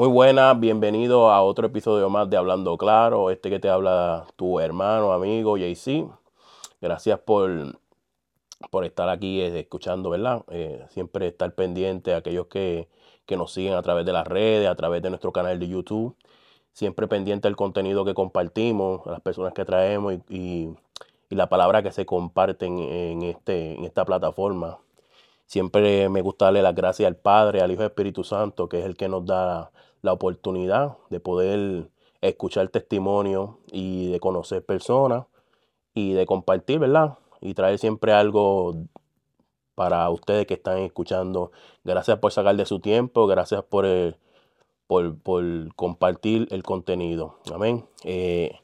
Muy buenas, bienvenido a otro episodio más de Hablando Claro. Este que te habla tu hermano, amigo JC. Gracias por, por estar aquí eh, escuchando, ¿verdad? Eh, siempre estar pendiente a aquellos que, nos siguen a través de las redes, a través de nuestro canal de YouTube. Siempre pendiente del contenido que compartimos, las personas que traemos y, la palabra que se comparten en, este, en esta plataforma. Siempre me gusta darle las gracias al Padre, al Hijo y Espíritu Santo, que es el que nos da la oportunidad de poder escuchar testimonio y de conocer personas y de compartir, ¿verdad? Y traer siempre algo para ustedes que están escuchando. Gracias por sacar de su tiempo, gracias por, eh, por, compartir el contenido. Amén. Eh,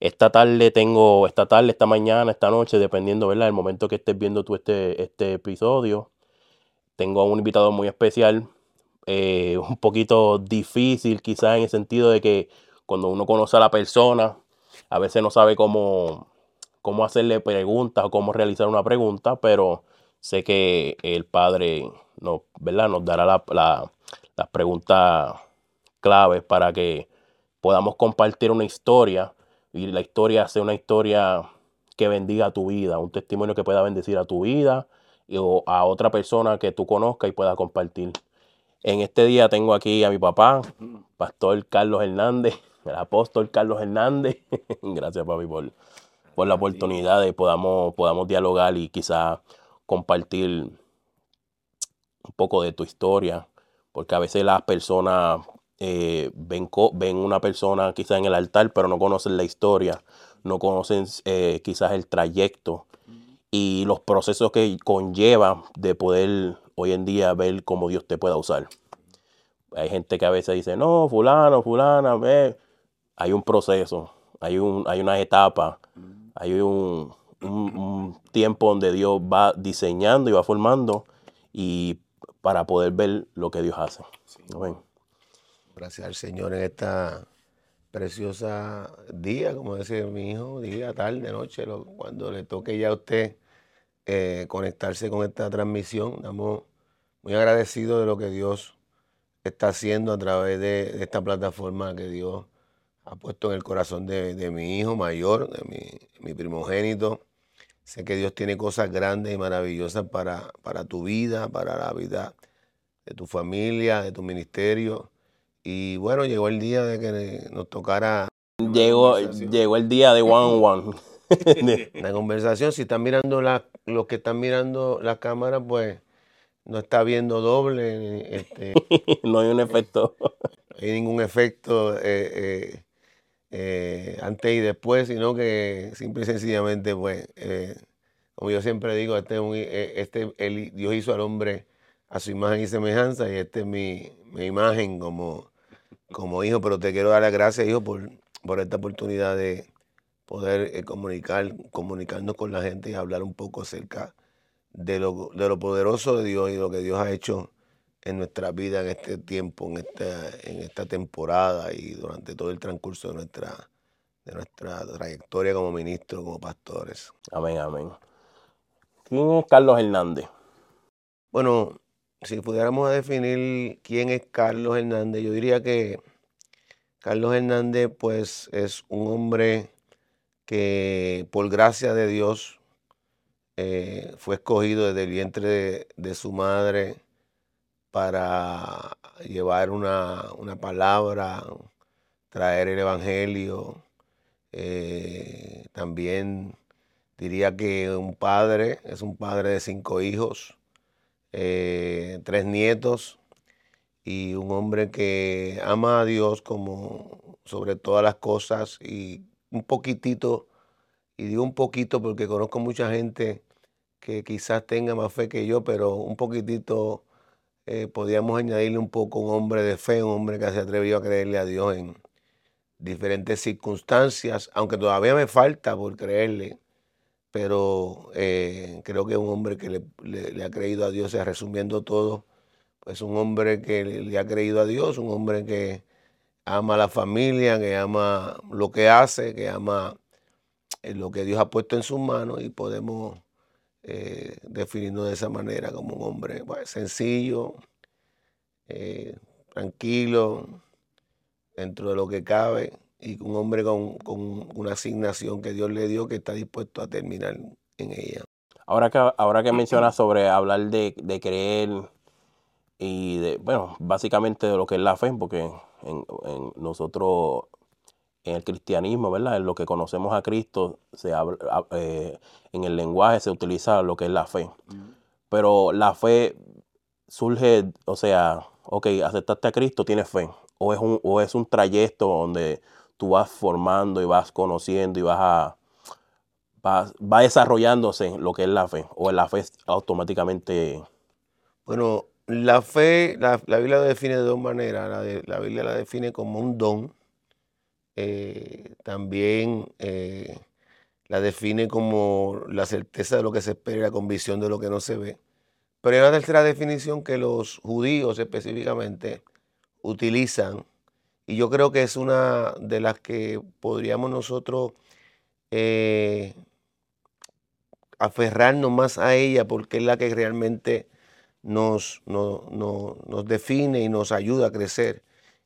esta tarde tengo, esta tarde, esta mañana, esta noche, dependiendo, ¿verdad? El momento que estés viendo tú este, este episodio, tengo a un invitado muy especial eh, un poquito difícil quizás en el sentido de que cuando uno conoce a la persona, a veces no sabe cómo, cómo hacerle preguntas o cómo realizar una pregunta, pero sé que el Padre nos, ¿verdad? nos dará la, las preguntas claves para que podamos compartir una historia y la historia sea una historia que bendiga a tu vida, un testimonio que pueda bendecir a tu vida o a otra persona que tú conozcas y pueda compartir. En este día tengo aquí a mi papá, Pastor Carlos Hernández, el apóstol Carlos Hernández. Gracias, papi, por, por la oportunidad de podamos, podamos dialogar y quizá compartir un poco de tu historia, porque a veces las personas eh, ven, ven una persona quizá en el altar, pero no conocen la historia, no conocen eh, quizás el trayecto y los procesos que conlleva de poder hoy en día ver cómo Dios te pueda usar. Hay gente que a veces dice, no, fulano, fulana, ve. Hay un proceso, hay, un, hay una etapa, hay un, tiempo donde Dios va diseñando y va formando y para poder ver lo que Dios hace. Gracias al Señor en esta preciosa día, como decía mi hijo, día, tarde, noche, cuando le toque ya a usted eh, conectarse con esta transmisión. Estamos muy agradecidos de lo que Dios está haciendo a través de, esta plataforma que Dios ha puesto en el corazón de, mi hijo mayor, de mi, primogénito. Sé que Dios tiene cosas grandes y maravillosas para, para tu vida, para la vida de tu familia, de tu ministerio. Y bueno, llegó el día de que nos tocara. Llegó, llegó el día de one on one. la conversación, si están mirando la, los que están mirando la cámara, pues no está viendo doble. Este, no hay un efecto. No hay ningún efecto eh, eh, eh, antes y después, sino que simple y sencillamente, pues, como yo siempre digo, este, este Dios hizo al hombre a su imagen y semejanza y esta es mi, imagen como, como hijo, pero te quiero dar las gracias, hijo, por, por esta oportunidad de poder eh, comunicar, comunicarnos con la gente y hablar un poco acerca de lo, de lo poderoso de Dios y lo que Dios ha hecho en nuestra vida en este tiempo, en esta, en esta temporada y durante todo el transcurso de nuestra, de nuestra trayectoria como ministro, como pastores. Amén, amén. ¿Quién es Carlos Hernández? Bueno, si pudiéramos definir quién es Carlos Hernández, yo diría que Carlos Hernández pues es un hombre que por gracia de Dios eh, fue escogido desde el vientre de, su madre para llevar una, palabra, traer el Evangelio. Eh, también diría que un padre, es un padre de cinco hijos, eh, tres nietos y un hombre que ama a Dios como sobre todas las cosas y un poquitito, y digo un poquito porque conozco mucha gente que quizás tenga más fe que yo, pero un poquitito eh, podríamos añadirle un poco un hombre de fe, un hombre que se atrevió a creerle a Dios en diferentes circunstancias, aunque todavía me falta por creerle, pero eh, creo que es un hombre que le, ha creído a Dios, resumiendo todo, pues un hombre que le, ha creído a Dios, un hombre que ama a la familia, que ama lo que hace, que ama eh, lo que Dios ha puesto en sus manos y podemos eh, definirnos de esa manera como un hombre pues, sencillo, eh, tranquilo, dentro de lo que cabe y un hombre con, una asignación que Dios le dio que está dispuesto a terminar en ella. Ahora que, ahora que mencionas sobre hablar de, creer y de, bueno, básicamente de lo que es la fe, porque en, nosotros, en el cristianismo, ¿verdad? En lo que conocemos a Cristo, se habla, eh, en el lenguaje se utiliza lo que es la fe. Pero la fe surge, o sea, ok, aceptaste a Cristo, tienes fe. O es un, o es un trayecto donde tú vas formando y vas conociendo y vas a va, va desarrollándose lo que es la fe, o la fe automáticamente. Bueno, la fe, la, Biblia la define de dos maneras. La, la, Biblia la define como un don. Eh, también eh, la define como la certeza de lo que se espera, la convicción de lo que no se ve. Pero hay una tercera definición que los judíos específicamente utilizan, y yo creo que es una de las que podríamos nosotros eh, aferrarnos más a ella porque es la que realmente nos, nos define y nos ayuda a crecer.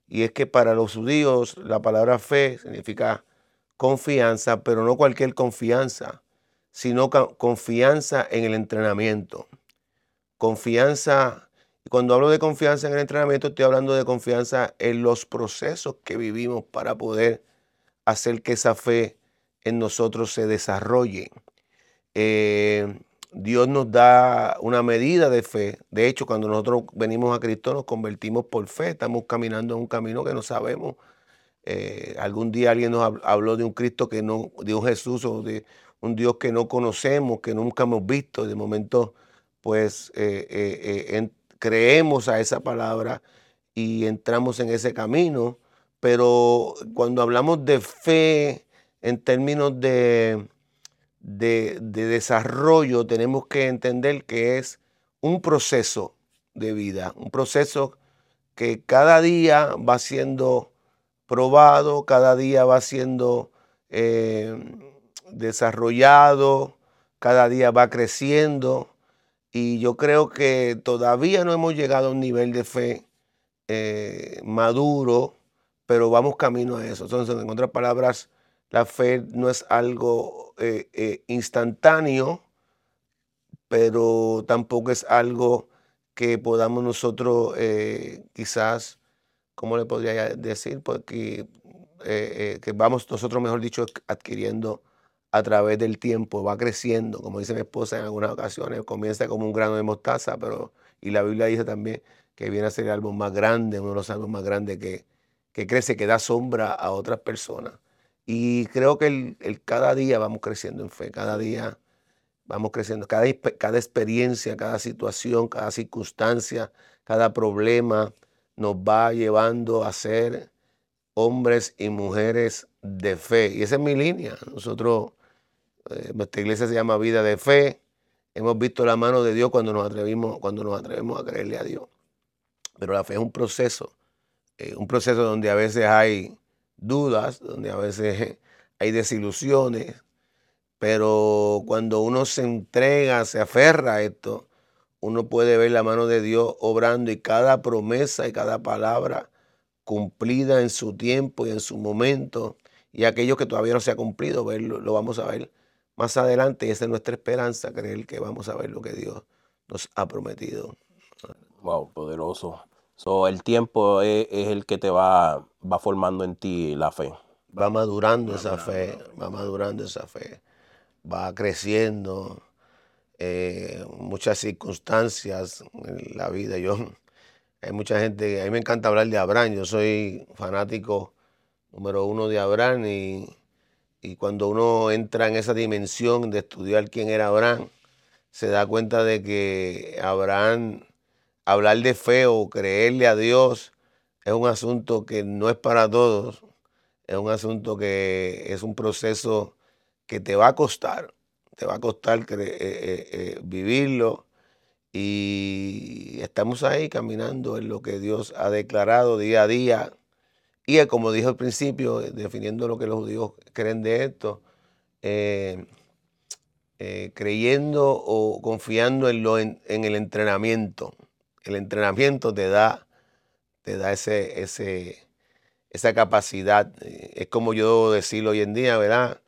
Y es que para los judíos la palabra fe significa confianza, pero no cualquier confianza, sino confianza en el entrenamiento. Confianza, cuando hablo de confianza en el entrenamiento, estoy hablando de confianza en los procesos que vivimos para poder hacer que esa fe en nosotros se desarrolle. Eh, Dios nos da una medida de fe. De hecho, cuando nosotros venimos a Cristo nos convertimos por fe. Estamos caminando en un camino que no sabemos. Eh, algún día alguien nos habló de un Cristo que no, de un Jesús o de un Dios que no conocemos, que nunca hemos visto. De momento, pues eh, creemos a esa palabra y entramos en ese camino. Pero cuando hablamos de fe en términos de, de, desarrollo tenemos que entender que es un proceso de vida, un proceso que cada día va siendo probado, cada día va siendo eh, desarrollado, cada día va creciendo y yo creo que todavía no hemos llegado a un nivel de fe eh, maduro, pero vamos camino a eso. Entonces, en otras palabras, la fe no es algo eh, eh, instantáneo, pero tampoco es algo que podamos nosotros quizás, ¿cómo le podría decir? Porque que vamos nosotros, mejor dicho, adquiriendo a través del tiempo, va creciendo, como dice mi esposa en algunas ocasiones, comienza como un grano de mostaza, pero, y la Biblia dice también que viene a ser el árbol más grande, uno de los árboles más grandes que, que crece, que da sombra a otras personas. Y creo que el, cada día vamos creciendo en fe, cada día vamos creciendo, cada, cada experiencia, cada situación, cada circunstancia, cada problema nos va llevando a ser hombres y mujeres de fe. Y esa es mi línea. Nosotros, eh, nuestra iglesia se llama Vida de Fe. Hemos visto la mano de Dios cuando nos atrevimos, cuando nos atrevemos a creerle a Dios. Pero la fe es un proceso, eh, un proceso donde a veces hay dudas, donde a veces hay desilusiones, pero cuando uno se entrega, se aferra a esto, uno puede ver la mano de Dios obrando y cada promesa y cada palabra cumplida en su tiempo y en su momento, y aquello que todavía no se ha cumplido, verlo, lo vamos a ver más adelante, y esa es nuestra esperanza, creer que vamos a ver lo que Dios nos ha prometido. Wow, poderoso el tiempo es, el que te va, va formando en ti la fe. Va madurando esa fe, va madurando esa fe, va creciendo. Eh, muchas circunstancias en la vida. Yo, hay mucha gente, a mí me encanta hablar de Abraham, yo soy fanático número uno de Abraham y, y cuando uno entra en esa dimensión de estudiar quién era Abraham, se da cuenta de que Abraham hablar de fe o creerle a Dios es un asunto que no es para todos, es un asunto que es un proceso que te va a costar, te va a costar eh, eh, eh, vivirlo y estamos ahí caminando en lo que Dios ha declarado día a día Y como dijo al principio, definiendo lo que los judíos creen de esto, eh, eh, creyendo o confiando en, lo, en, el entrenamiento. El entrenamiento te da, te da ese, ese, esa capacidad. Es como yo decirlo hoy en día, ¿verdad?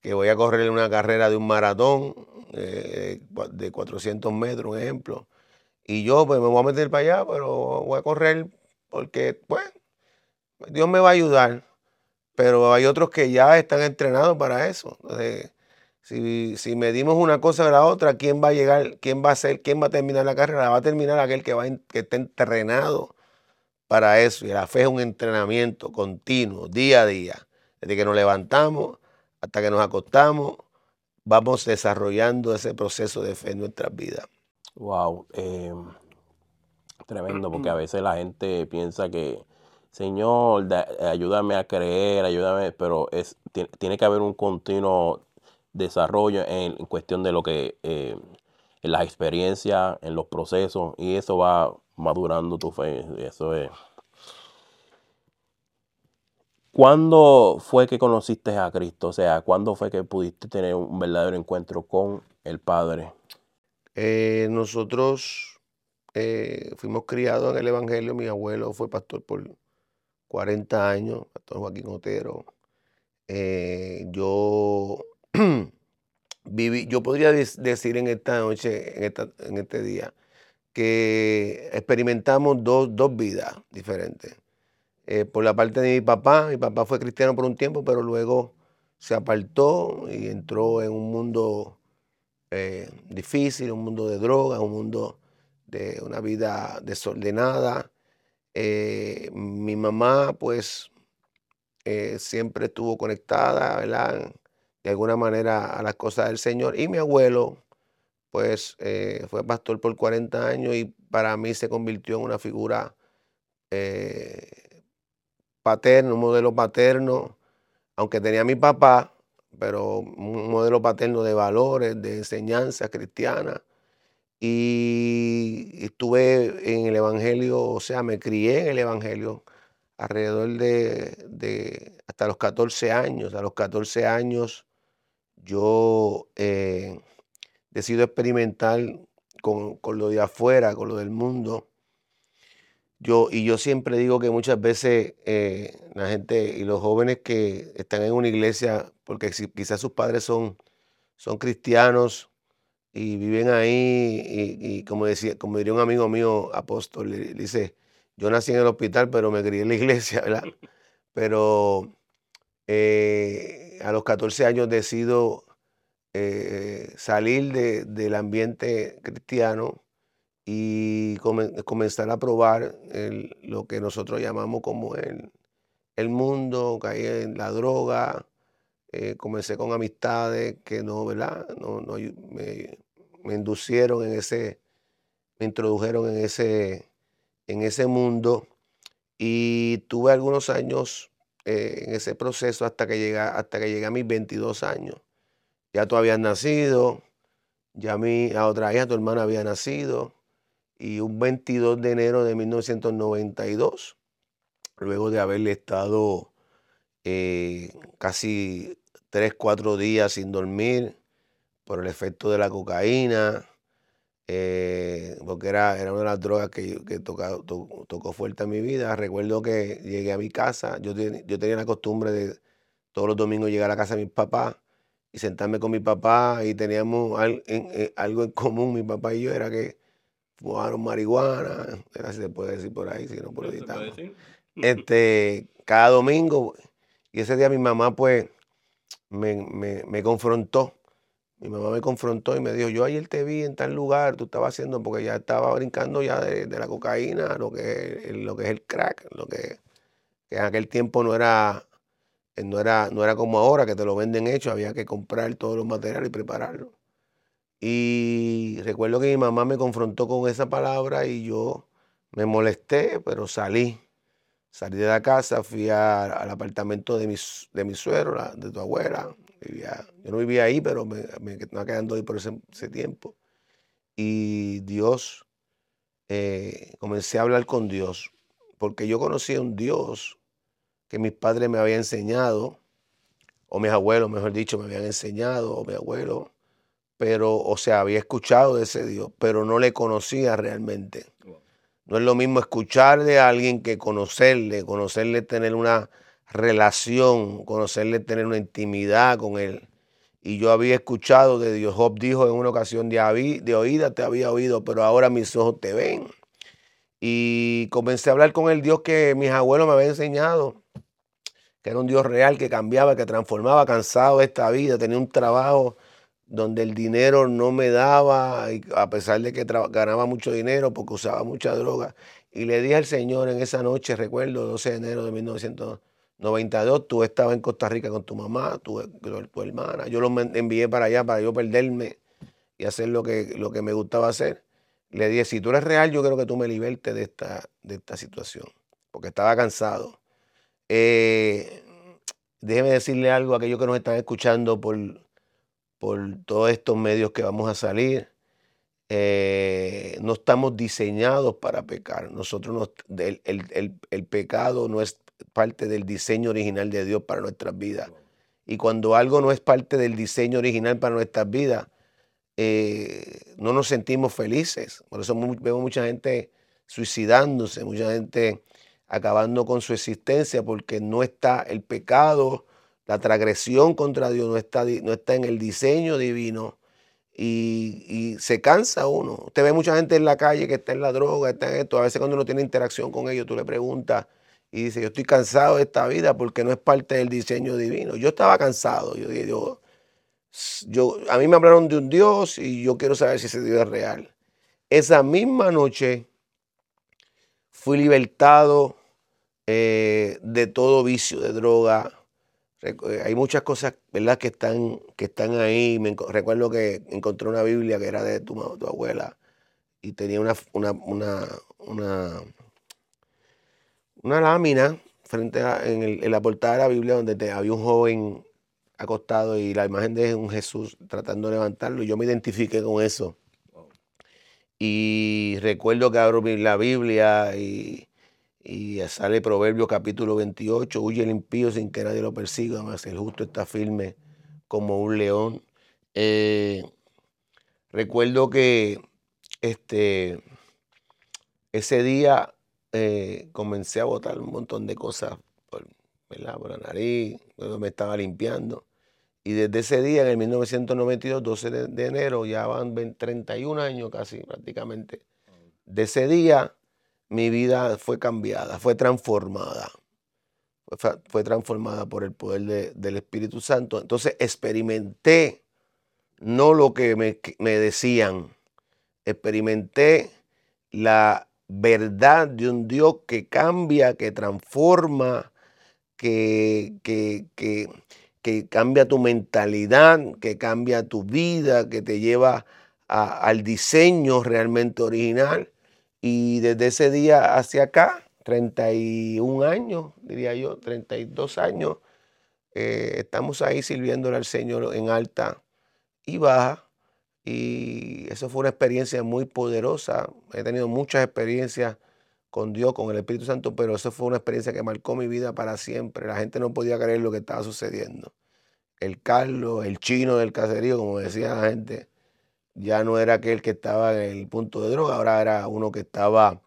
Que voy a correr una carrera de un maratón eh, de 400 metros, un ejemplo. Y yo pues me voy a meter para allá, pero voy a correr porque, pues, Dios me va a ayudar. Pero hay otros que ya están entrenados para eso. si, si medimos una cosa de la otra, ¿quién va a llegar? ¿Quién va a ser? ¿Quién va a terminar la carrera? La va a terminar aquel que, va, que entrenado para eso. Y la fe es un entrenamiento continuo, día a día. Desde que nos levantamos hasta que nos acostamos, vamos desarrollando ese proceso de fe en nuestras vidas. Wow, em, tremendo, porque a veces la gente piensa que, Señor, ayúdame a creer, ayúdame, pero es tiene, que haber un continuo desarrollo en, cuestión de lo que, eh, en las experiencias, en los procesos, y eso va madurando tu fe, eso es. ¿Cuándo fue que conociste a Cristo? O sea, ¿cuándo fue que pudiste tener un verdadero encuentro con el Padre? Eh, nosotros eh, fuimos criados en el Evangelio. Mi abuelo fue pastor por 40 años, pastor Joaquín Otero. Eh, yo viví, yo podría decir en esta noche, en, en este día, que experimentamos dos, dos vidas diferentes. por la parte de mi papá, mi papá fue cristiano por un tiempo, pero luego se apartó y entró en un mundo eh, difícil, un mundo de drogas, un mundo de una vida desordenada. Eh, mi mamá, pues, eh, siempre estuvo conectada, ¿verdad? De alguna manera a las cosas del Señor. Y mi abuelo, pues, fue pastor por 40 años y para mí se convirtió en una figura paterna, un modelo paterno. Aunque tenía a mi papá, pero un modelo paterno de valores, de enseñanza cristiana. Y estuve en el Evangelio, o sea, me crié en el Evangelio alrededor de, hasta los 14 años. A los 14 años yo eh, decido experimentar con, con, lo de afuera, con lo del mundo. Yo, y yo siempre digo que muchas veces eh, la gente y los jóvenes que están en una iglesia, porque quizás sus padres son, son cristianos y viven ahí, y, como, decía, como diría un amigo mío, apóstol, dice, yo nací en el hospital, pero me crié en la iglesia, ¿verdad? Pero eh, a los 14 años decido eh, salir del ambiente cristiano y comenzar a probar lo que nosotros llamamos como el, el mundo, caí en la droga, eh, comencé con amistades que no, ¿verdad? No, no me, me, inducieron en ese, me introdujeron en ese, en ese mundo y tuve algunos años eh, en ese proceso hasta que, llegué, hasta que llegué a mis 22 años. Ya tú habías nacido, ya mi, la otra hija, tu hermana había nacido, y un 22 de enero de 1992, luego de haberle estado eh, casi 3, 4 días sin dormir por el efecto de la cocaína, eh, porque era, era, una de las drogas que, que tocó fuerte en mi vida. Recuerdo que llegué a mi casa, yo, yo tenía la costumbre de todos los domingos llegar a la casa de mis papás y sentarme con mi papá y teníamos eh, algo en común, mi papá y yo, era que fumaron marihuana, si se puede decir por ahí, si no por editar. Este, cada domingo, y ese día mi mamá pues me, confrontó. Mi mamá me confrontó y me dijo, yo ayer te vi en tal lugar, tú estabas haciendo, porque ya estaba brincando ya de, la cocaína, lo que, es, lo que es el crack, lo que, en aquel tiempo no era, no, era, no era como ahora, que te lo venden hecho, había que comprar todos los materiales y prepararlo. Y recuerdo que mi mamá me confrontó con esa palabra y yo me molesté, pero salí. Salí de la casa, fui al apartamento de mi, de mi suegro, de tu abuela. Yo no vivía ahí, pero me, me estaba quedando ahí por ese, tiempo. Y Dios, eh, comencé a hablar con Dios, porque yo conocí a un Dios que mis padres me habían enseñado, o mis abuelos, mejor dicho, me habían enseñado, o mi abuelo, pero, o sea, había escuchado de ese Dios, pero no le conocía realmente. No es lo mismo escuchar de alguien que conocerle, conocerle, tener una relación, conocerle, tener una intimidad con él. Y yo había escuchado de Dios. Job dijo en una ocasión, de, de oída te había oído, pero ahora mis ojos te ven. Y comencé a hablar con el Dios que mis abuelos me habían enseñado, que era un Dios real, que cambiaba, que transformaba, cansado de esta vida, tenía un trabajo donde el dinero no me daba, a pesar de que ganaba mucho dinero porque usaba mucha droga. Y le dije al Señor en esa noche, recuerdo, 12 de enero de 1992, tú estabas en Costa Rica con tu mamá, tu, hermana. Yo los envié para allá para yo perderme y hacer lo que, lo que me gustaba hacer. Le dije, si tú eres real, yo quiero que tú me libertes de esta, de esta situación, porque estaba cansado. Eh, déjeme decirle algo a aquellos que nos están escuchando por por todos estos medios que vamos a salir. Eh, no estamos diseñados para pecar. Nosotros el, pecado no es parte del diseño original de Dios para nuestras vidas. Y cuando algo no es parte del diseño original para nuestras vidas, eh, no nos sentimos felices. Por eso vemos mucha gente suicidándose, mucha gente acabando con su existencia porque no está el pecado la transgresión contra Dios no está, no está en el diseño divino y, se cansa uno. Usted ve mucha gente en la calle que está en la droga, está en esto. A veces cuando uno tiene interacción con ellos, tú le preguntas y dice, yo estoy cansado de esta vida porque no es parte del diseño divino. Yo estaba cansado. Yo yo, yo, a mí me hablaron de un Dios y yo quiero saber si ese Dios es real. Esa misma noche fui libertado eh, de todo vicio de droga, eh, hay muchas cosas, ¿verdad?, que están, que están ahí. Me, recuerdo que encontré una Biblia que era de tu, tu abuela y tenía una, una, una, lámina frente a, en, la portada de la Biblia donde había un joven acostado y la imagen de un Jesús tratando de levantarlo. Y yo me identifiqué con eso. Y recuerdo que abro la Biblia y y sale Proverbio capítulo 28, huye el impío sin que nadie lo persiga, más el justo está firme como un león. Eh, recuerdo que este, ese día eh, comencé a botar un montón de cosas por, la nariz, me estaba limpiando. Y desde ese día, en el 1992, 12 de, de enero, ya van 31 años casi prácticamente, de ese día mi vida fue cambiada, fue transformada. Fue, transformada por el poder del Espíritu Santo. Entonces experimenté no lo que me, decían, experimenté la verdad de un Dios que cambia, que transforma, que, que, que, cambia tu mentalidad, que cambia tu vida, que te lleva al diseño realmente original. Y desde ese día hacia acá, 31 años, diría yo, 32 años, eh, estamos ahí sirviéndole al Señor en alta y baja. Y eso fue una experiencia muy poderosa. He tenido muchas experiencias con Dios, con el Espíritu Santo, pero eso fue una experiencia que marcó mi vida para siempre. La gente no podía creer lo que estaba sucediendo. El Carlos, el chino del caserío, como decía la gente, ya no era aquel que estaba en el punto de droga, ahora era uno que estaba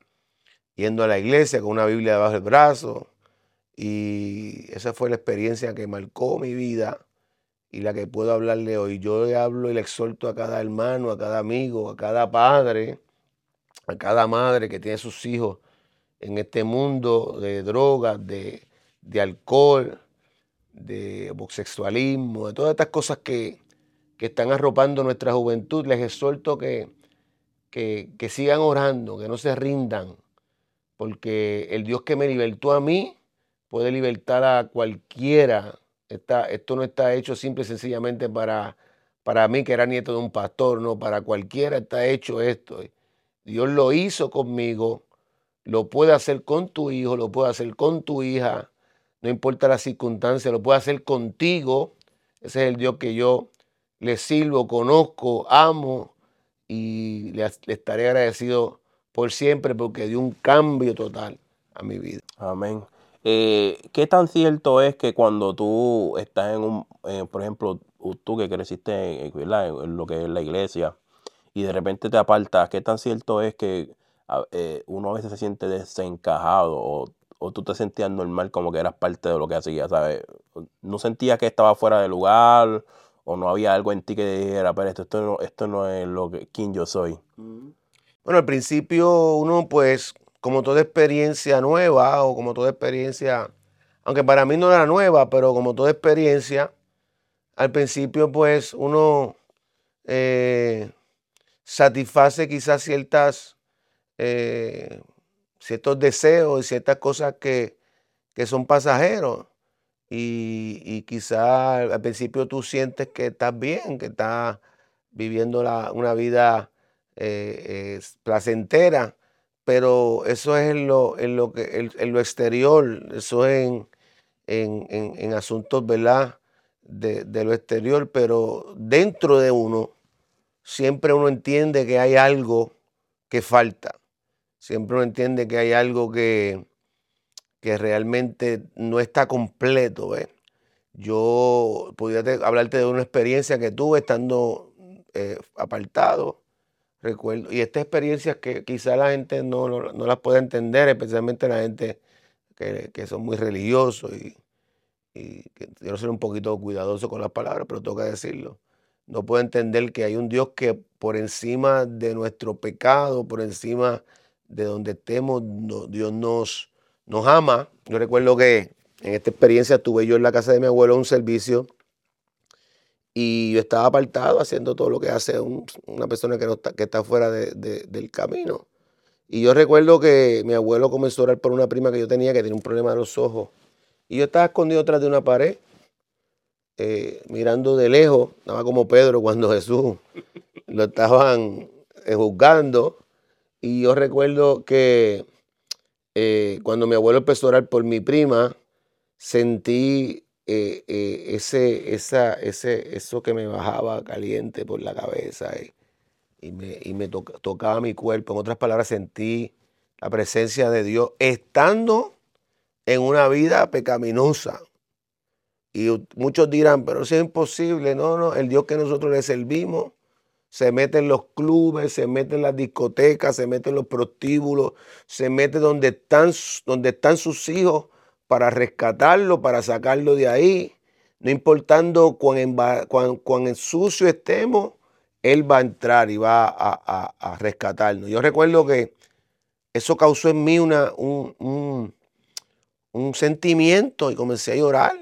yendo a la iglesia con una Biblia debajo del brazo. Y esa fue la experiencia que marcó mi vida y la que puedo hablarle hoy. Yo le hablo y le exhorto a cada hermano, a cada amigo, a cada padre, a cada madre que tiene sus hijos en este mundo de drogas, de, de alcohol, de homosexualismo, de todas estas cosas que, que están arropando nuestra juventud, les exhorto que, que, sigan orando, que no se rindan, porque el Dios que me libertó a mí puede libertar a cualquiera. Esto no está hecho simple y sencillamente para, para mí, que era nieto de un pastor, no, para cualquiera está hecho esto. Dios lo hizo conmigo, lo puede hacer con tu hijo, lo puede hacer con tu hija, no importa la circunstancia, lo puede hacer contigo. Ese es el Dios que yo le sirvo, conozco, amo y le, estaré agradecido por siempre porque dio un cambio total a mi vida. Amén. Eh, ¿Qué tan cierto es que cuando tú estás en un, eh, por ejemplo, tú que creciste en, lo que es la iglesia y de repente te apartas, qué tan cierto es que eh, uno a veces se siente desencajado o, tú te sentías normal como que eras parte de lo que hacías, ¿sabes? ¿No sentías que estaba fuera de lugar o no había algo en ti que dijera, pero esto, esto, no, esto no es lo que, quien yo soy? Bueno, al principio uno pues como toda experiencia nueva o como toda experiencia, aunque para mí no era nueva, pero como toda experiencia, al principio pues uno eh, satisface quizás ciertas, eh, ciertos deseos y ciertas cosas que, son pasajeros. Y, y quizás al principio tú sientes que estás bien, que estás viviendo una vida eh, placentera pero eso es en lo, en lo, que, en, lo exterior, eso es en, en, asuntos, ¿verdad? De, lo exterior, pero dentro de uno siempre uno entiende que hay algo que falta, siempre uno entiende que hay algo que, que realmente no está completo. Yo podría hablarte de una experiencia que tuve estando eh, apartado recuerdo. Y estas experiencias que quizá la gente no, las puede entender, especialmente la gente que, son muy religiosos y, quiero ser un poquito cuidadoso con las palabras, pero que decirlo. No puedo entender que hay un Dios que por encima de nuestro pecado, por encima de donde estemos, Dios nos, nos ama. Yo recuerdo que en esta experiencia tuve yo en la casa de mi abuelo un servicio y yo estaba apartado haciendo todo lo que hace una persona que, no está, que está fuera del camino. Y yo recuerdo que mi abuelo comenzó a orar por una prima que yo tenía que tenía un problema de los ojos. Y yo estaba escondido tras de una pared, eh, mirando de lejos, estaba como Pedro cuando Jesús lo estaban eh, juzgando. Y yo recuerdo que eh, cuando mi abuelo empezó a orar por mi prima, sentí eh, eh, ese, esa, ese, eso que me bajaba caliente por la cabeza y, me, y me tocaba mi cuerpo. En otras palabras, sentí la presencia de Dios estando en una vida pecaminosa. Y muchos dirán, pero eso es imposible. No, no, el Dios que nosotros le servimos se mete en los clubes, se mete en las discotecas, se mete en los prostíbulos, se mete donde están, donde están sus hijos para rescatarlo, para sacarlo de ahí. No importando cuán, cuán, sucio estemos, Él va a entrar y va a, rescatarnos. Yo recuerdo que eso causó en mí una, un, un, sentimiento y comencé a llorar,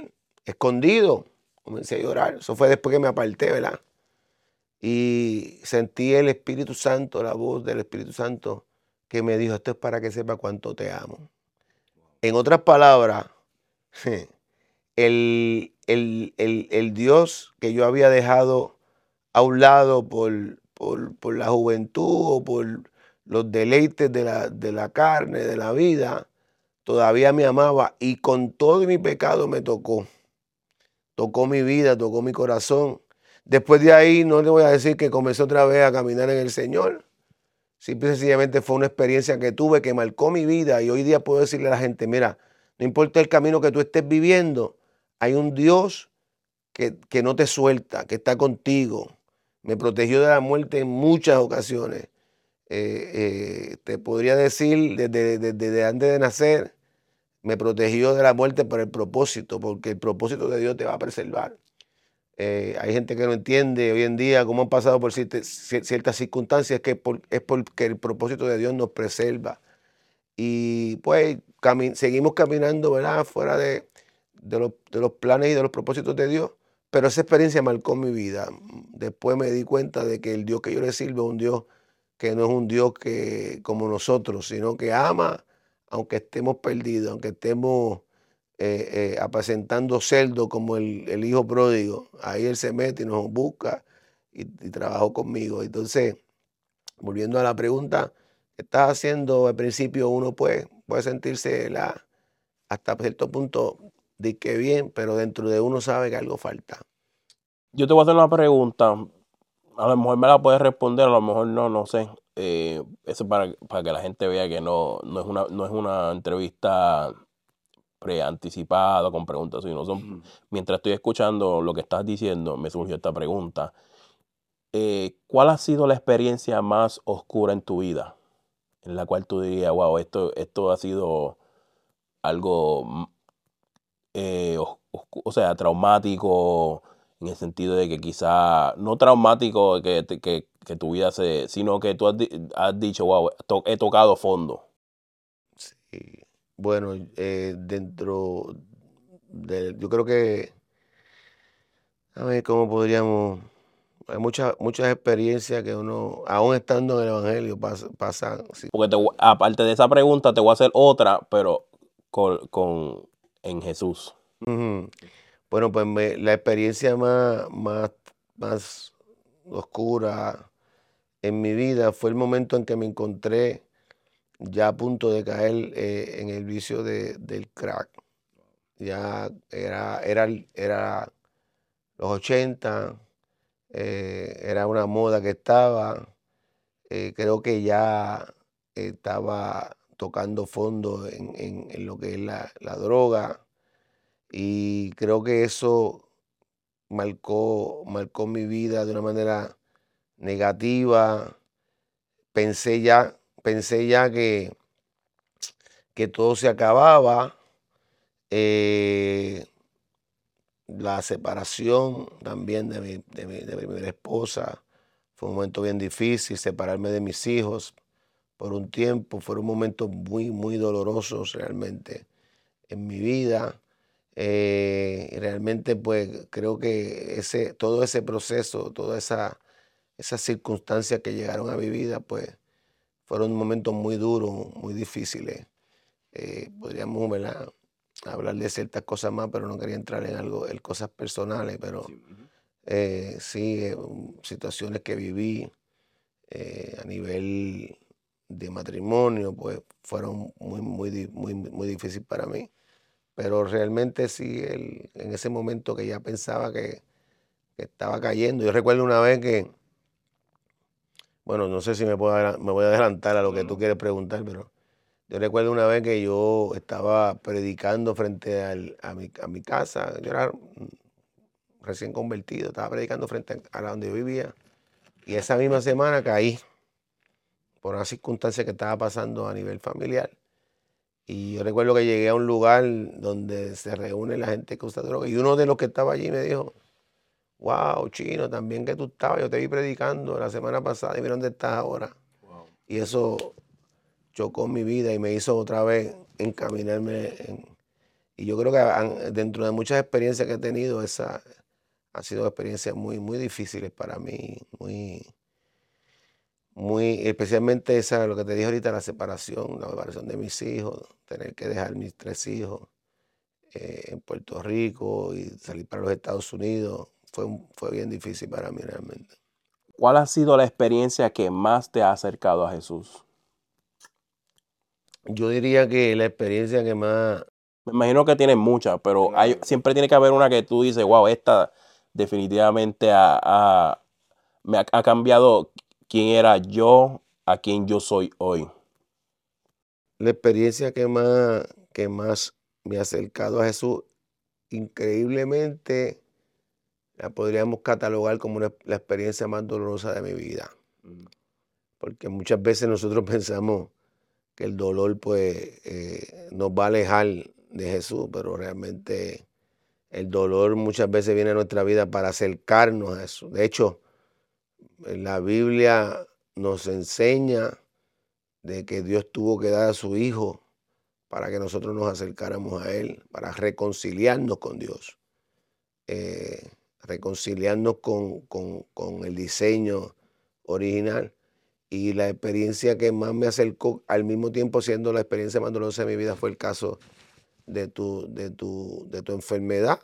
escondido. Comencé a llorar. Eso fue después que me aparté, ¿verdad? Y sentí el Espíritu Santo, la voz del Espíritu Santo, que me dijo, esto es para que sepa cuánto te amo. En otras palabras, el, Dios que yo había dejado a un lado por, por, la juventud o por los deleites de la, de la, carne, de la vida, todavía me amaba y con todo mi pecado me tocó. Tocó mi vida, tocó mi corazón. Después de ahí no le voy a decir que comencé otra vez a caminar en el Señor, Simple y sencillamente fue una experiencia que tuve que marcó mi vida y hoy día puedo decirle a la gente, mira, no importa el camino que tú estés viviendo, hay un Dios que, no te suelta, que está contigo. Me protegió de la muerte en muchas ocasiones. Eh, eh, te podría decir desde, desde antes de nacer, me protegió de la muerte por el propósito, porque el propósito de Dios te va a preservar. Eh, hay gente que no entiende hoy en día cómo han pasado por ciertas, circunstancias, que es porque el propósito de Dios nos preserva. Y pues seguimos caminando. Fuera de, los, de, los, planes y de los propósitos de Dios. Pero esa experiencia marcó mi vida. Después me di cuenta de que el Dios que yo le sirvo es un Dios que no es un Dios que como nosotros, sino que ama aunque estemos perdidos, aunque estemos eh, eh, apacentando cerdo como el, hijo pródigo. Ahí él se mete y nos busca y, trabajó conmigo. Entonces, volviendo a la pregunta que estás haciendo, al principio uno puede, puede sentirse la, hasta cierto punto de que bien, pero dentro de uno sabe que algo falta. Yo te voy a hacer una pregunta. A lo mejor me la puedes responder, a lo mejor no, no sé. Eh, eso para, para que la gente vea que no, no, es una, no es una entrevista preanticipado, con preguntas, sino son, mientras estoy escuchando lo que estás diciendo, me surgió esta pregunta. Eh, ¿Cuál ha sido la experiencia más oscura en tu vida? En la cual tú dirías, wow, esto, esto ha sido algo, mm, eh, o sea, traumático, en el sentido de que quizá, no traumático que, que, que tu vida se, sino que tú has, has dicho, wow, he tocado fondo. Bueno, eh, dentro de, yo creo que, a ver cómo podríamos, hay muchas, muchas experiencias que uno, aún estando en el Evangelio, pasan. Porque aparte de esa pregunta, te voy a hacer otra, pero con, con en Jesús. Bueno, pues la experiencia más, más, más oscura en mi vida fue el momento en que me encontré ya a punto de caer eh, en el vicio del crack. Ya era, era, era los 80, eh, era una moda que estaba. Eh, creo que ya estaba tocando fondo en, lo que es la, la, droga. Y creo que eso marcó, marcó mi vida de una manera negativa. Pensé ya pensé ya que, que todo se acababa. Eh, la separación también de mi, de, mi, primera esposa fue un momento bien difícil, separarme de mis hijos por un tiempo, fueron momentos muy, muy dolorosos realmente en mi vida. Eh, realmente pues creo que ese, todo ese proceso, todas esa, esas circunstancias que llegaron a mi vida pues fueron momentos muy duros, muy difíciles. Eh, podríamos hablar de ciertas cosas más, pero no quería entrar en algo, en cosas personales, pero sí, eh, eh, situaciones que viví a nivel de matrimonio, pues fueron muy, muy, muy, muy difíciles para mí. Pero realmente sí, en ese momento que ya pensaba que, que estaba cayendo, yo recuerdo una vez que bueno, no sé si me, puedo, me voy a adelantar a lo que tú quieres preguntar, pero yo recuerdo una vez que yo estaba predicando frente a, mi, casa. Yo era recién convertido, estaba predicando frente a donde yo vivía. Y esa misma semana caí por una circunstancia que estaba pasando a nivel familiar. Y yo recuerdo que llegué a un lugar donde se reúne la gente que usa droga. Y uno de los que estaba allí me dijo, wow, chino, también que tú estabas, yo te vi predicando la semana pasada y mira dónde estás ahora. Y eso chocó mi vida y me hizo otra vez encaminarme. y yo creo que dentro de muchas experiencias que he tenido, esa han sido experiencias muy, muy difíciles para mí, muy, muy, especialmente esa, lo que te dije ahorita, la separación, la separación de mis hijos, tener que dejar mis tres hijos eh, en Puerto Rico y salir para los Estados Unidos fue, bien difícil para mí realmente. ¿Cuál ha sido la experiencia que más te ha acercado a Jesús? Yo diría que la experiencia que más... Me imagino que tienes muchas, pero hay, siempre tiene que haber una que tú dices, wow, esta definitivamente ha, me ha, cambiado quién era yo a quién yo soy hoy. La experiencia que más, que más me ha acercado a Jesús, increíblemente, la podríamos catalogar como la experiencia más dolorosa de mi vida. Porque muchas veces nosotros pensamos que el dolor pues eh, nos va a alejar de Jesús, pero realmente el dolor muchas veces viene a nuestra vida para acercarnos a Jesús. De hecho, la Biblia nos enseña de que Dios tuvo que dar a su Hijo para que nosotros nos acercáramos a Él, para reconciliarnos con Dios. Eh, reconciliarnos con, el diseño original. Y la experiencia que más me acercó, al mismo tiempo siendo la experiencia más dolorosa de mi vida, fue el caso de tu, de tu, de tu enfermedad,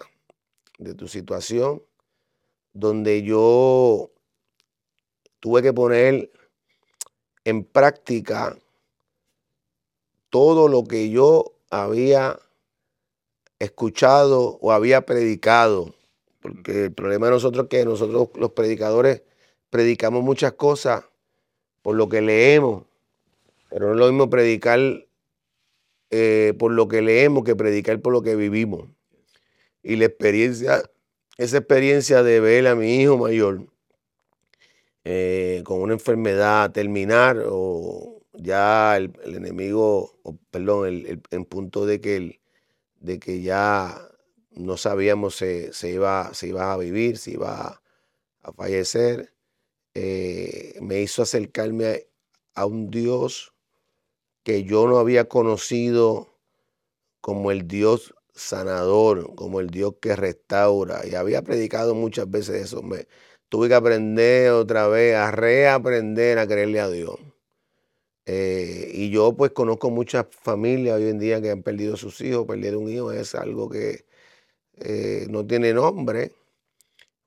de tu situación, donde yo tuve que poner en práctica todo lo que yo había escuchado o había predicado porque el problema de nosotros es que nosotros los predicadores predicamos muchas cosas por lo que leemos, pero no es lo mismo predicar eh, por lo que leemos que predicar por lo que vivimos. Y la experiencia, esa experiencia de ver a mi hijo mayor eh, con una enfermedad terminar o ya el, enemigo, perdón, el, el, punto de que, de que ya no sabíamos si iba, iba a vivir, si iba a, fallecer, eh, me hizo acercarme a, un Dios que yo no había conocido como el Dios sanador, como el Dios que restaura. Y había predicado muchas veces eso. Tuve que aprender otra vez, a reaprender a creerle a Dios. Eh, y yo pues conozco muchas familias hoy en día que han perdido sus hijos, perder un hijo es algo que eh, no tiene nombre,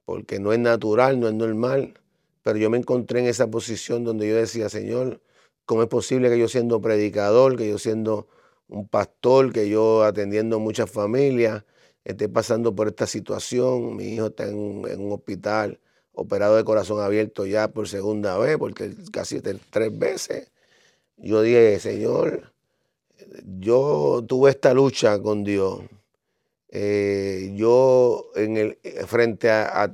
porque no es natural, no es normal, pero yo me encontré en esa posición donde yo decía, Señor, ¿cómo es posible que yo siendo predicador, que yo siendo un pastor, que yo atendiendo muchas familias, esté pasando por esta situación? Mi hijo está en, un hospital operado de corazón abierto ya por segunda vez, porque casi tres veces. Yo dije, Señor, yo tuve esta lucha con Dios eh, yo en el, eh, frente a,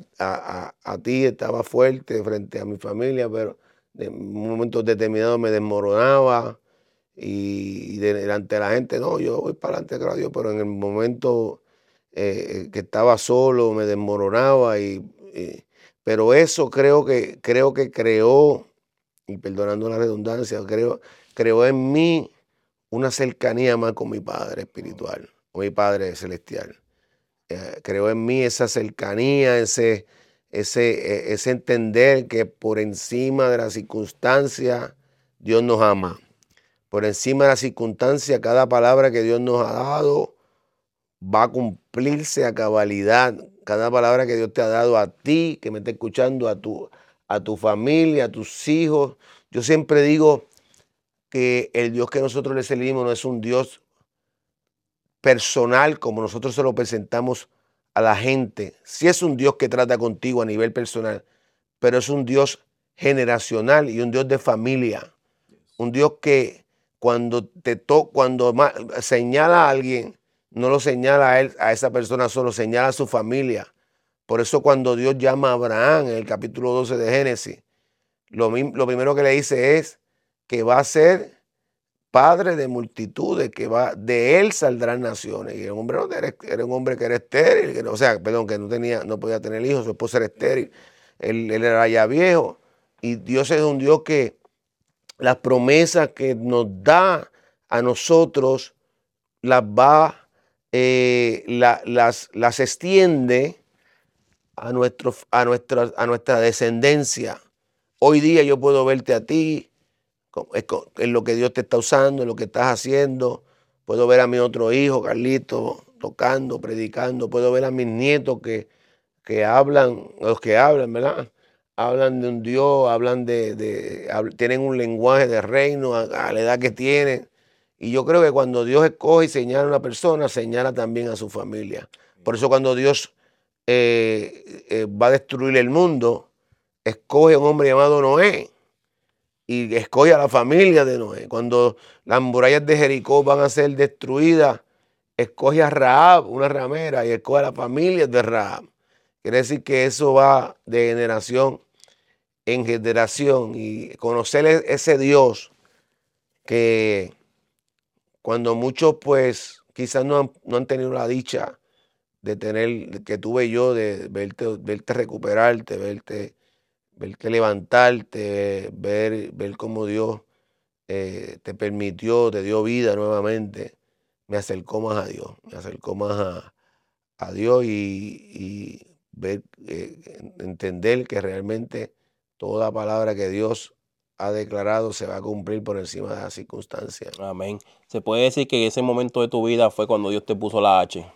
ti estaba fuerte, frente a mi familia, pero en un momento determinado me desmoronaba y, delante de la gente, no, yo voy para adelante, a Dios, pero en el momento eh, que estaba solo me desmoronaba y, pero eso creo que creo que creó y perdonando la redundancia creo creó en mí una cercanía más con mi padre espiritual mi Padre Celestial. Eh, creo en mí esa cercanía, ese, ese, e, ese entender que por encima de la circunstancia Dios nos ama. Por encima de la circunstancia, cada palabra que Dios nos ha dado va a cumplirse a cabalidad. Cada palabra que Dios te ha dado a ti, que me está escuchando, a tu, a tu familia, a tus hijos. Yo siempre digo que el Dios que nosotros le servimos no es un Dios personal como nosotros se lo presentamos a la gente. Si es un Dios que trata contigo a nivel personal, pero es un Dios generacional y un Dios de familia. Un Dios que cuando te to cuando señala a alguien, no lo señala a él, a esa persona solo, señala a su familia. Por eso cuando Dios llama a Abraham en el capítulo 12 de Génesis, lo, lo primero que le dice es que va a ser padre de multitudes, que va, de él saldrán naciones. Y el hombre no era, un hombre que era estéril, o sea, perdón, que no tenía, no podía tener hijos, su esposa era estéril, él, era ya viejo. Y Dios es un Dios que las promesas que nos da a nosotros las va, eh, las, las extiende a, nuestro, a, nuestra, a nuestra descendencia. Hoy día yo puedo verte a ti, en lo que Dios te está usando, en lo que estás haciendo. Puedo ver a mi otro hijo, Carlito, tocando, predicando. Puedo ver a mis nietos que, que hablan, los que hablan, ¿verdad? Hablan de un Dios, hablan de, tienen un lenguaje de reino a, la edad que tienen. Y yo creo que cuando Dios escoge y señala a una persona, señala también a su familia. Por eso cuando Dios eh, eh, va a destruir el mundo, escoge a un hombre llamado Noé y escoge a la familia de Noé. Cuando las murallas de Jericó van a ser destruidas, escoge a Raab, una ramera, y escoge a la familia de Raab. Quiere decir que eso va de generación en generación y conocer e-, ese Dios que cuando muchos pues quizás no han, no han tenido la dicha de tener, que tuve yo, de verte, verte recuperarte, verte ver que levantarte, ver, ver cómo Dios eh, te permitió, te dio vida nuevamente, me acercó más a Dios, me acercó más a, Dios y, ver, eh, entender que realmente toda palabra que Dios ha declarado se va a cumplir por encima de las circunstancias. Amén. Se puede decir que ese momento de tu vida fue cuando Dios te puso la H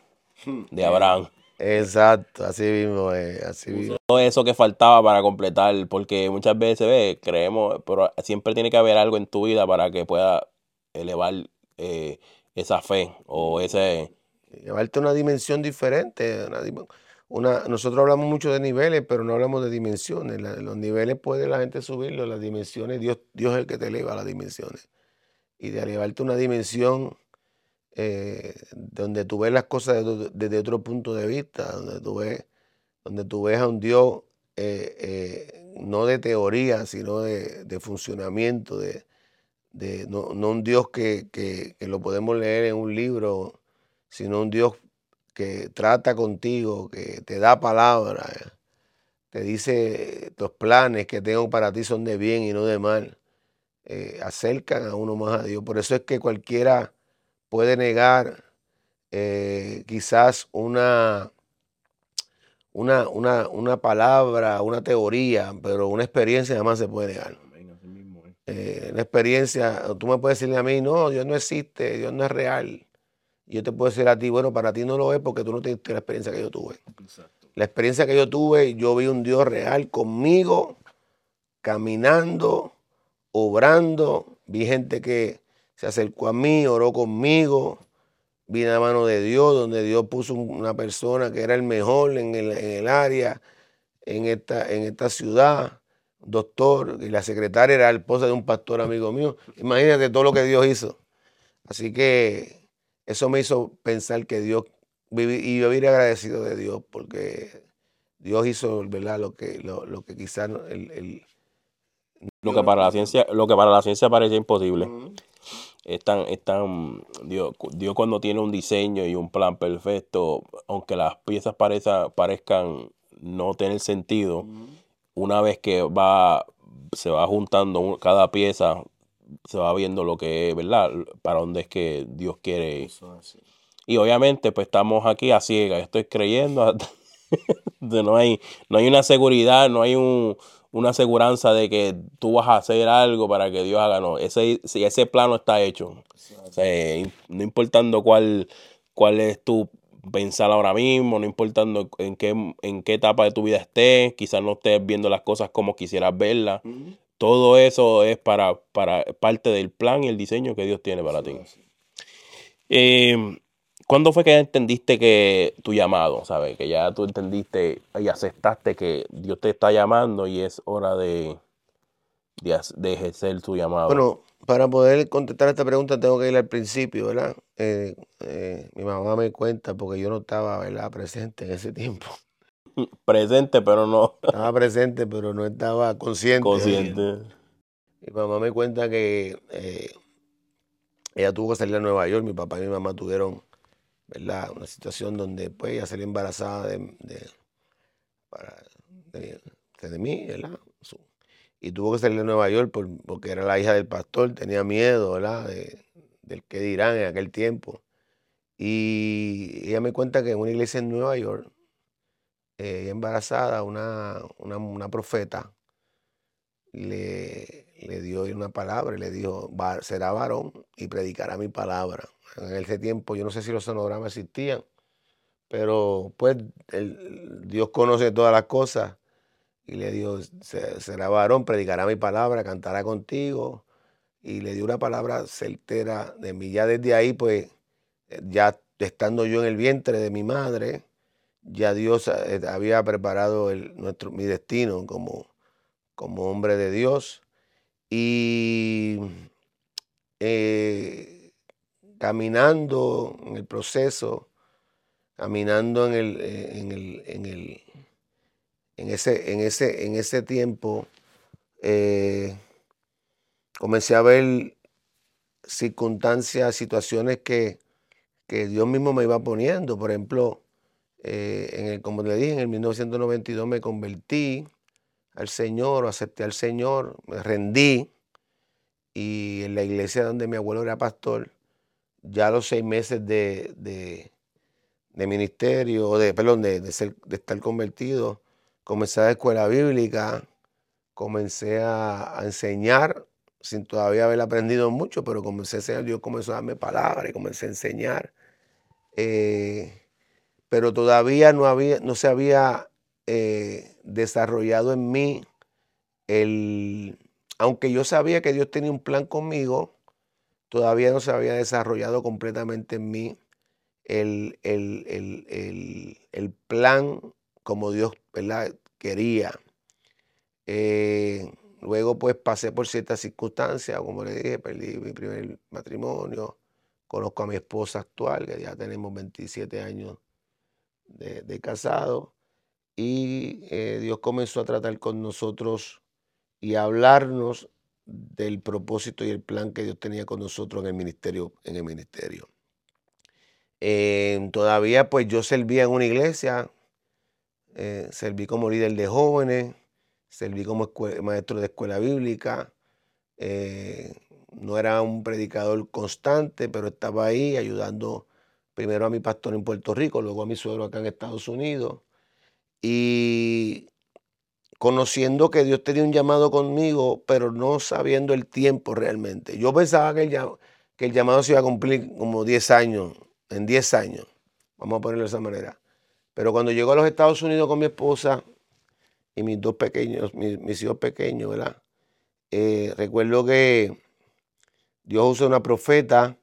de Abraham. Exacto, así mismo es, así mismo. Todo eso que faltaba para completar, porque muchas veces ve, creemos, pero siempre tiene que haber algo en tu vida para que pueda elevar eh, esa fe o ese... Llevarte una dimensión diferente. Una, nosotros hablamos mucho de niveles, pero no hablamos de dimensiones. los niveles puede la gente subirlos, las dimensiones, Dios, Dios es el que te eleva las dimensiones. Y de elevarte una dimensión eh, donde tú ves las cosas desde, otro punto de vista, donde tú ves, donde tú ves a un Dios eh, eh, no de teoría, sino de, funcionamiento, de, no, un Dios que, que, lo podemos leer en un libro, sino un Dios que trata contigo, que te da palabra, te dice los planes que tengo para ti son de bien y no de mal, acercan a uno más a Dios. Por eso es que cualquiera puede negar eh, quizás una, una, una, palabra, una teoría, pero una experiencia jamás se puede negar. Eh, una experiencia, tú me puedes decirle a mí, no, Dios no existe, Dios no es real. Y yo te puedo decir a ti, bueno, para ti no lo es porque tú no tienes la experiencia que yo tuve. La experiencia que yo tuve, yo vi un Dios real conmigo, caminando, obrando. Vi gente que se acercó a mí, oró conmigo, vi la mano de Dios, donde Dios puso una persona que era el mejor en el, área, en esta, en esta ciudad, doctor, y la secretaria era la esposa de un pastor amigo mío. Imagínate todo lo que Dios hizo. Así que eso me hizo pensar que Dios, y yo vivir agradecido de Dios, porque Dios hizo ¿verdad? Lo, que, lo, que quizás el, lo que para la ciencia, lo que para la ciencia parece imposible. Están, están, Dios, Dios cuando tiene un diseño y un plan perfecto, aunque las piezas parezcan no tener sentido, una vez que va, se va juntando cada pieza, se va viendo lo que es, ¿verdad? Para dónde es que Dios quiere. Y obviamente, pues estamos aquí a ciegas, estoy creyendo, no hay, no hay una seguridad, no hay un, una aseguranza de que tú vas a hacer algo para que Dios haga. No, ese, si ese plano está hecho. no importando cuál, cuál es tu pensar ahora mismo, no importando en qué, en qué etapa de tu vida estés, quizás no estés viendo las cosas como quisieras verlas. Todo eso es para, para parte del plan y el diseño que Dios tiene para ti. Eh, ¿Cuándo fue que entendiste que tu llamado, sabes? Que ya tú entendiste y aceptaste que Dios te está llamando y es hora de, de, ejercer tu llamado. Bueno, para poder contestar esta pregunta tengo que ir al principio, ¿verdad? Eh, eh, mi mamá me cuenta porque yo no estaba, ¿verdad? Presente en ese tiempo. presente, pero no. Estaba presente, pero no estaba consciente. Consciente. Mi mamá me cuenta que eh, ella tuvo que salir a Nueva York, mi papá y mi mamá tuvieron una situación donde pues ella salió embarazada de, de, de, mí, ¿verdad? y tuvo que salir de Nueva York porque era la hija del pastor, tenía miedo, ¿verdad? De, del que dirán en aquel tiempo. Y ella me cuenta que en una iglesia en Nueva York, eh, embarazada, una, una, profeta le, le, dio una palabra le dijo, será varón y predicará mi palabra. En ese tiempo yo no sé si los sonogramas existían, pero pues Dios conoce todas las cosas y le dio, será varón, predicará mi palabra, cantará contigo y le dio una palabra certera de mí. Ya desde ahí pues, ya estando yo en el vientre de mi madre, ya Dios eh, había preparado el, nuestro, mi destino como, como hombre de Dios y eh, caminando en el proceso, caminando en, el, eh, en, el, en, el, en, ese, en, ese, en ese tiempo, eh, comencé a ver circunstancias, situaciones que, que, Dios mismo me iba poniendo. Por ejemplo, eh, como le dije, en el 1992 me convertí al Señor, acepté al Señor, me rendí. Y en la iglesia donde mi abuelo era pastor, ya los seis meses de, de, ministerio, de, perdón, de, estar convertido, comencé a la escuela bíblica, comencé a, enseñar, sin todavía haber aprendido mucho, pero comencé a enseñar, Dios comenzó a darme palabras y comencé a enseñar. Eh, pero todavía no, había, no se había eh, desarrollado en mí el, aunque yo sabía que Dios tenía un plan conmigo, todavía no se había desarrollado completamente en mí el, el, plan como Dios quería. Eh, luego pues pasé por ciertas circunstancias, como le dije, perdí mi primer matrimonio, conozco a mi esposa actual, que ya tenemos 27 años de, de casado, y eh, Dios comenzó a tratar con nosotros y a hablarnos del propósito y el plan que Dios tenía con nosotros en el ministerio. En el ministerio. Eh, todavía pues yo servía en una iglesia, eh, serví como líder de jóvenes, serví como maestro de escuela bíblica, no era un predicador constante, pero estaba ahí ayudando primero a mi pastor en Puerto Rico, luego a mi suegro acá en Estados Unidos. Y conociendo que Dios tenía un llamado conmigo, pero no sabiendo el tiempo realmente. Yo pensaba que el, llamado se iba a cumplir como 10 años, en 10 años, vamos a ponerlo de esa manera. Pero cuando llego a los Estados Unidos con mi esposa y mis dos pequeños, mis, hijos pequeños, ¿verdad? Eh, recuerdo que Dios usa una profeta.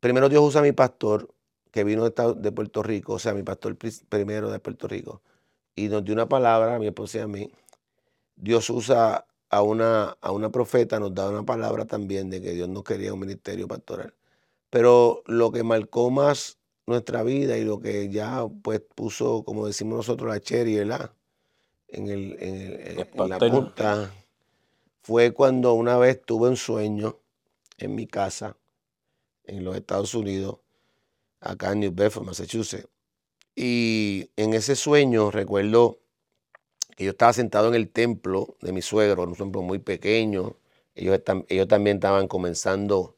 Primero Dios usa a mi pastor, que vino de Puerto Rico, o sea, mi pastor primero de Puerto Rico, y nos dio una palabra a mi esposa y a mí. Dios usa a una, a una profeta, nos da una palabra también de que Dios nos quería un ministerio pastoral. Pero lo que marcó más nuestra vida y lo que ya pues puso, como decimos nosotros, la cherry, ¿verdad? En, el, en la punta fue cuando una vez tuve un sueño en mi casa en los Estados Unidos, acá en New Bedford, Massachusetts. Y en ese sueño recuerdo que yo estaba sentado en el templo de mi suegro, un templo muy pequeño. Ellos, ellos también estaban comenzando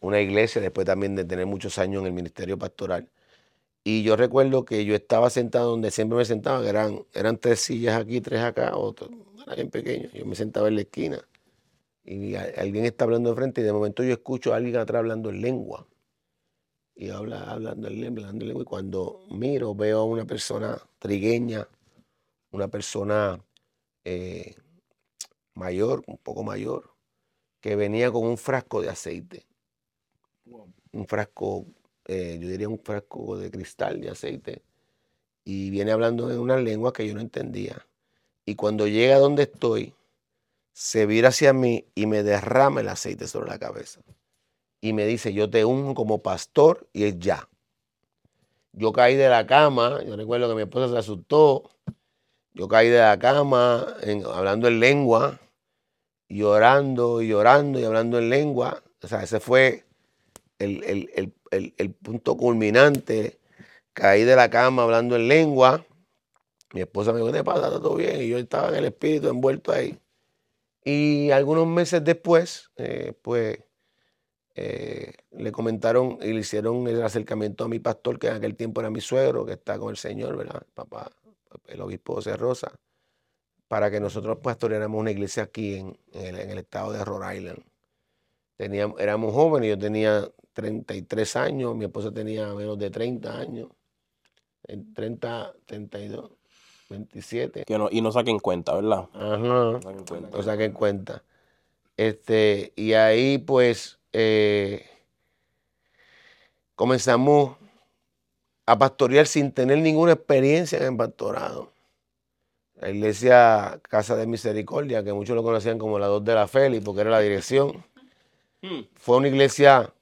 una iglesia después también de tener muchos años en el ministerio pastoral. Y yo recuerdo que yo estaba sentado donde siempre me sentaba, que eran, eran tres sillas aquí, tres acá, otro, era bien pequeño. Yo me sentaba en la esquina y alguien está hablando de frente y de momento yo escucho a alguien atrás hablando en lengua. Y habla, hablando en lengua, hablando en lengua. Y cuando miro, veo a una persona trigueña, una persona eh, mayor, un poco mayor, que venía con un frasco de aceite. Un frasco, eh, yo diría un frasco de cristal de aceite. Y viene hablando en una lengua que yo no entendía. Y cuando llega a donde estoy, se vira hacia mí y me derrama el aceite sobre la cabeza. Y me dice, yo te unjo como pastor y es ya. Yo caí de la cama, yo recuerdo que mi esposa se asustó. Yo caí de la cama hablando en lengua, llorando y llorando y hablando en lengua. O sea, ese fue el, el punto culminante. Caí de la cama hablando en lengua mi esposa me dijo, ¿qué pasa? todo bien? Y yo estaba en el espíritu envuelto ahí. Y algunos meses después, eh, pues, eh, le comentaron y le hicieron el acercamiento a mi pastor, que en aquel tiempo era mi suegro, que está con el Señor, ¿verdad? Papá, el obispo José Rosa, para que nosotros pastoreáramos una iglesia aquí en, el, estado de Rhode Island. Teníamos, éramos jóvenes, yo tenía 33 años, mi esposa tenía menos de 30 años, 30, 32. 27. y no saquen cuenta, ¿verdad? Ajá. No saquen cuenta. saquen cuenta. Este, y ahí pues eh, comenzamos a pastorear sin tener ninguna experiencia en el pastorado. La iglesia Casa de Misericordia, que muchos lo conocían como la dos de la Félix, porque era la dirección, hmm. fue una iglesia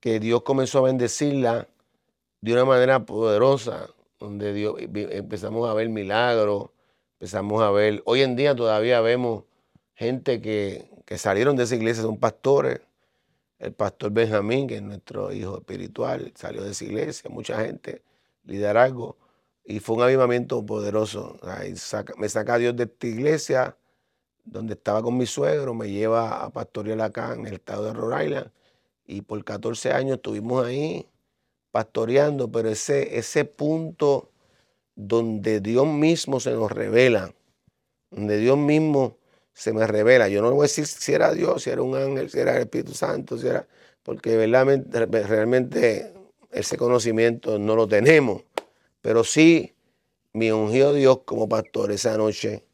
que Dios comenzó a bendecirla de una manera poderosa donde Dios, empezamos a ver milagros, empezamos a ver, hoy en día todavía vemos gente que, salieron de esa iglesia, son pastores. El pastor Benjamín, que es nuestro hijo espiritual, salió de esa iglesia, mucha gente, liderazgo, y fue un avivamiento poderoso. me saca Dios de esta iglesia, donde estaba con mi suegro, me lleva a pastorear acá en el estado de Rhode Island, y por 14 años estuvimos ahí pastoreando, pero ese, ese punto donde Dios mismo se nos revela, donde Dios mismo se me revela. Yo no voy a decir si era Dios, si era un ángel, si era el Espíritu Santo, si era, porque realmente ese conocimiento no lo tenemos, pero sí me ungió Dios como pastor esa noche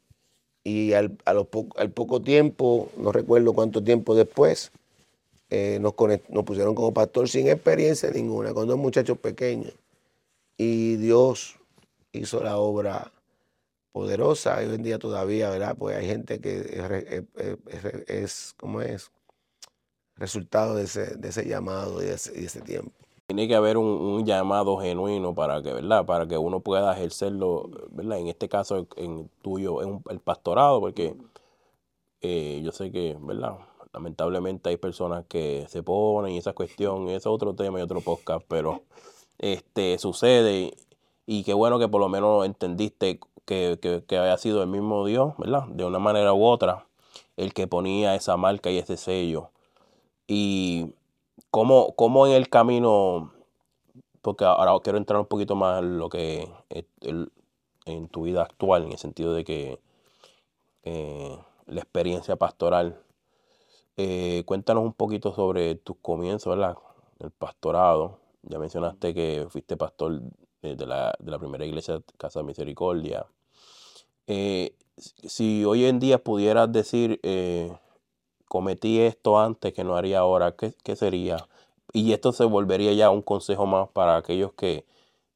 y al, al poco tiempo, no recuerdo cuánto tiempo después, eh, nos, pusieron como pastor sin experiencia ninguna, con dos muchachos pequeños. Y Dios hizo la obra poderosa. Hoy en día todavía, ¿verdad? Pues hay gente que es, es, ¿cómo es? resultado de ese, de ese llamado y de ese, tiempo. Tiene que haber un, llamado genuino para que, ¿verdad? Para que uno pueda ejercerlo, ¿verdad? En este caso, en tuyo, en el pastorado, porque eh, yo sé que, ¿verdad? Lamentablemente hay personas que se ponen y esa cuestión, ese es otro tema y otro podcast, pero este sucede y qué bueno que por lo menos entendiste que, que, haya sido el mismo Dios, ¿verdad? De una manera u otra, el que ponía esa marca y ese sello. Y cómo, cómo en el camino, porque ahora quiero entrar un poquito más en lo que en tu vida actual, en el sentido de que eh, la experiencia pastoral. Eh, cuéntanos un poquito sobre tus comienzos, ¿verdad? El pastorado. Ya mencionaste que fuiste pastor de la, primera iglesia Casa Misericordia. Eh, si hoy en día pudieras decir, eh, cometí esto antes que no haría ahora, ¿qué, sería? Y esto se volvería ya un consejo más para aquellos que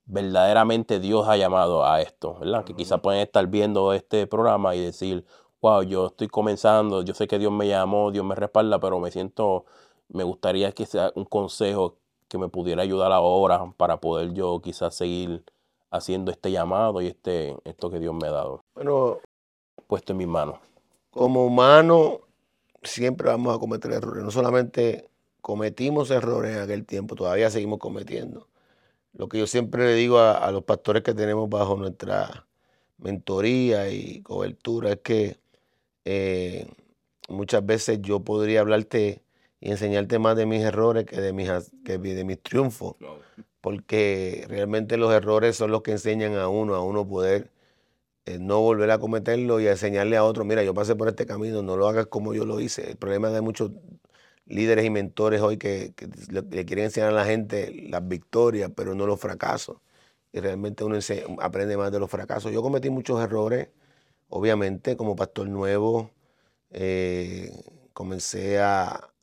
verdaderamente Dios ha llamado a esto, ¿verdad? Que quizás pueden estar viendo este programa y decir, wow, yo estoy comenzando, yo sé que Dios me llamó, Dios me respalda, pero me siento, me gustaría que sea un consejo que me pudiera ayudar ahora para poder yo quizás seguir haciendo este llamado y este, esto que Dios me ha dado. Bueno, puesto en mis manos. Como humano, siempre vamos a cometer errores. No solamente cometimos errores en aquel tiempo, todavía seguimos cometiendo. Lo que yo siempre le digo a, los pastores que tenemos bajo nuestra mentoría y cobertura es que eh, muchas veces yo podría hablarte y enseñarte más de mis errores que de mis, que de mis triunfos. Porque realmente los errores son los que enseñan a uno, a uno poder eh, no volver a cometerlo y enseñarle a otro, mira, yo pasé por este camino, no lo hagas como yo lo hice. El problema de muchos líderes y mentores hoy que, le, quieren enseñar a la gente las victorias, pero no los fracasos. Y realmente uno aprende más de los fracasos. Yo cometí muchos errores, obviamente, como pastor nuevo. Eh, comencé a,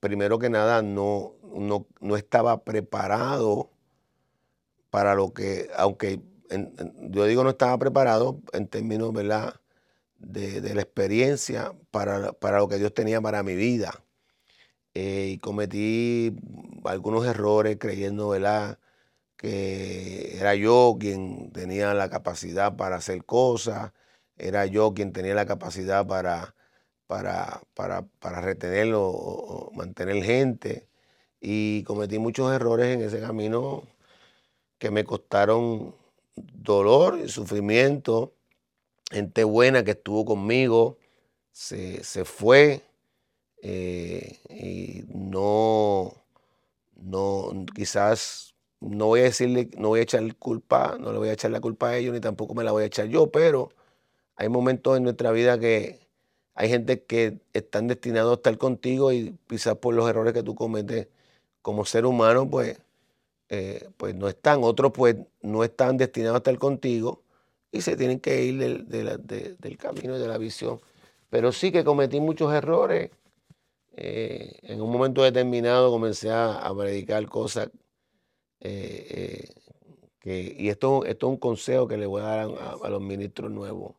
primero que nada, no, no, estaba preparado para lo que, aunque yo digo no estaba preparado en términos. De, la experiencia para, lo que Dios tenía para mi vida. Eh, y cometí algunos errores creyendo ¿verdad? que era yo quien tenía la capacidad para hacer cosas, era yo quien tenía la capacidad para para, para, para retener o, mantener gente. Y cometí muchos errores en ese camino que me costaron dolor y sufrimiento. Gente buena que estuvo conmigo se, fue eh, y no, no, quizás no voy a decirle, no voy a echar culpa, no le voy a echar la culpa a ellos ni tampoco me la voy a echar yo, pero hay momentos en nuestra vida que, hay gente que están destinados a estar contigo y quizás por los errores que tú cometes como ser humano, pues, eh, pues no están. Otros pues no están destinados a estar contigo y se tienen que ir del, camino y de la visión. Pero sí que cometí muchos errores. Eh, en un momento determinado comencé a, predicar cosas eh, que, y esto, esto es un consejo que le voy a dar a, a los ministros nuevos.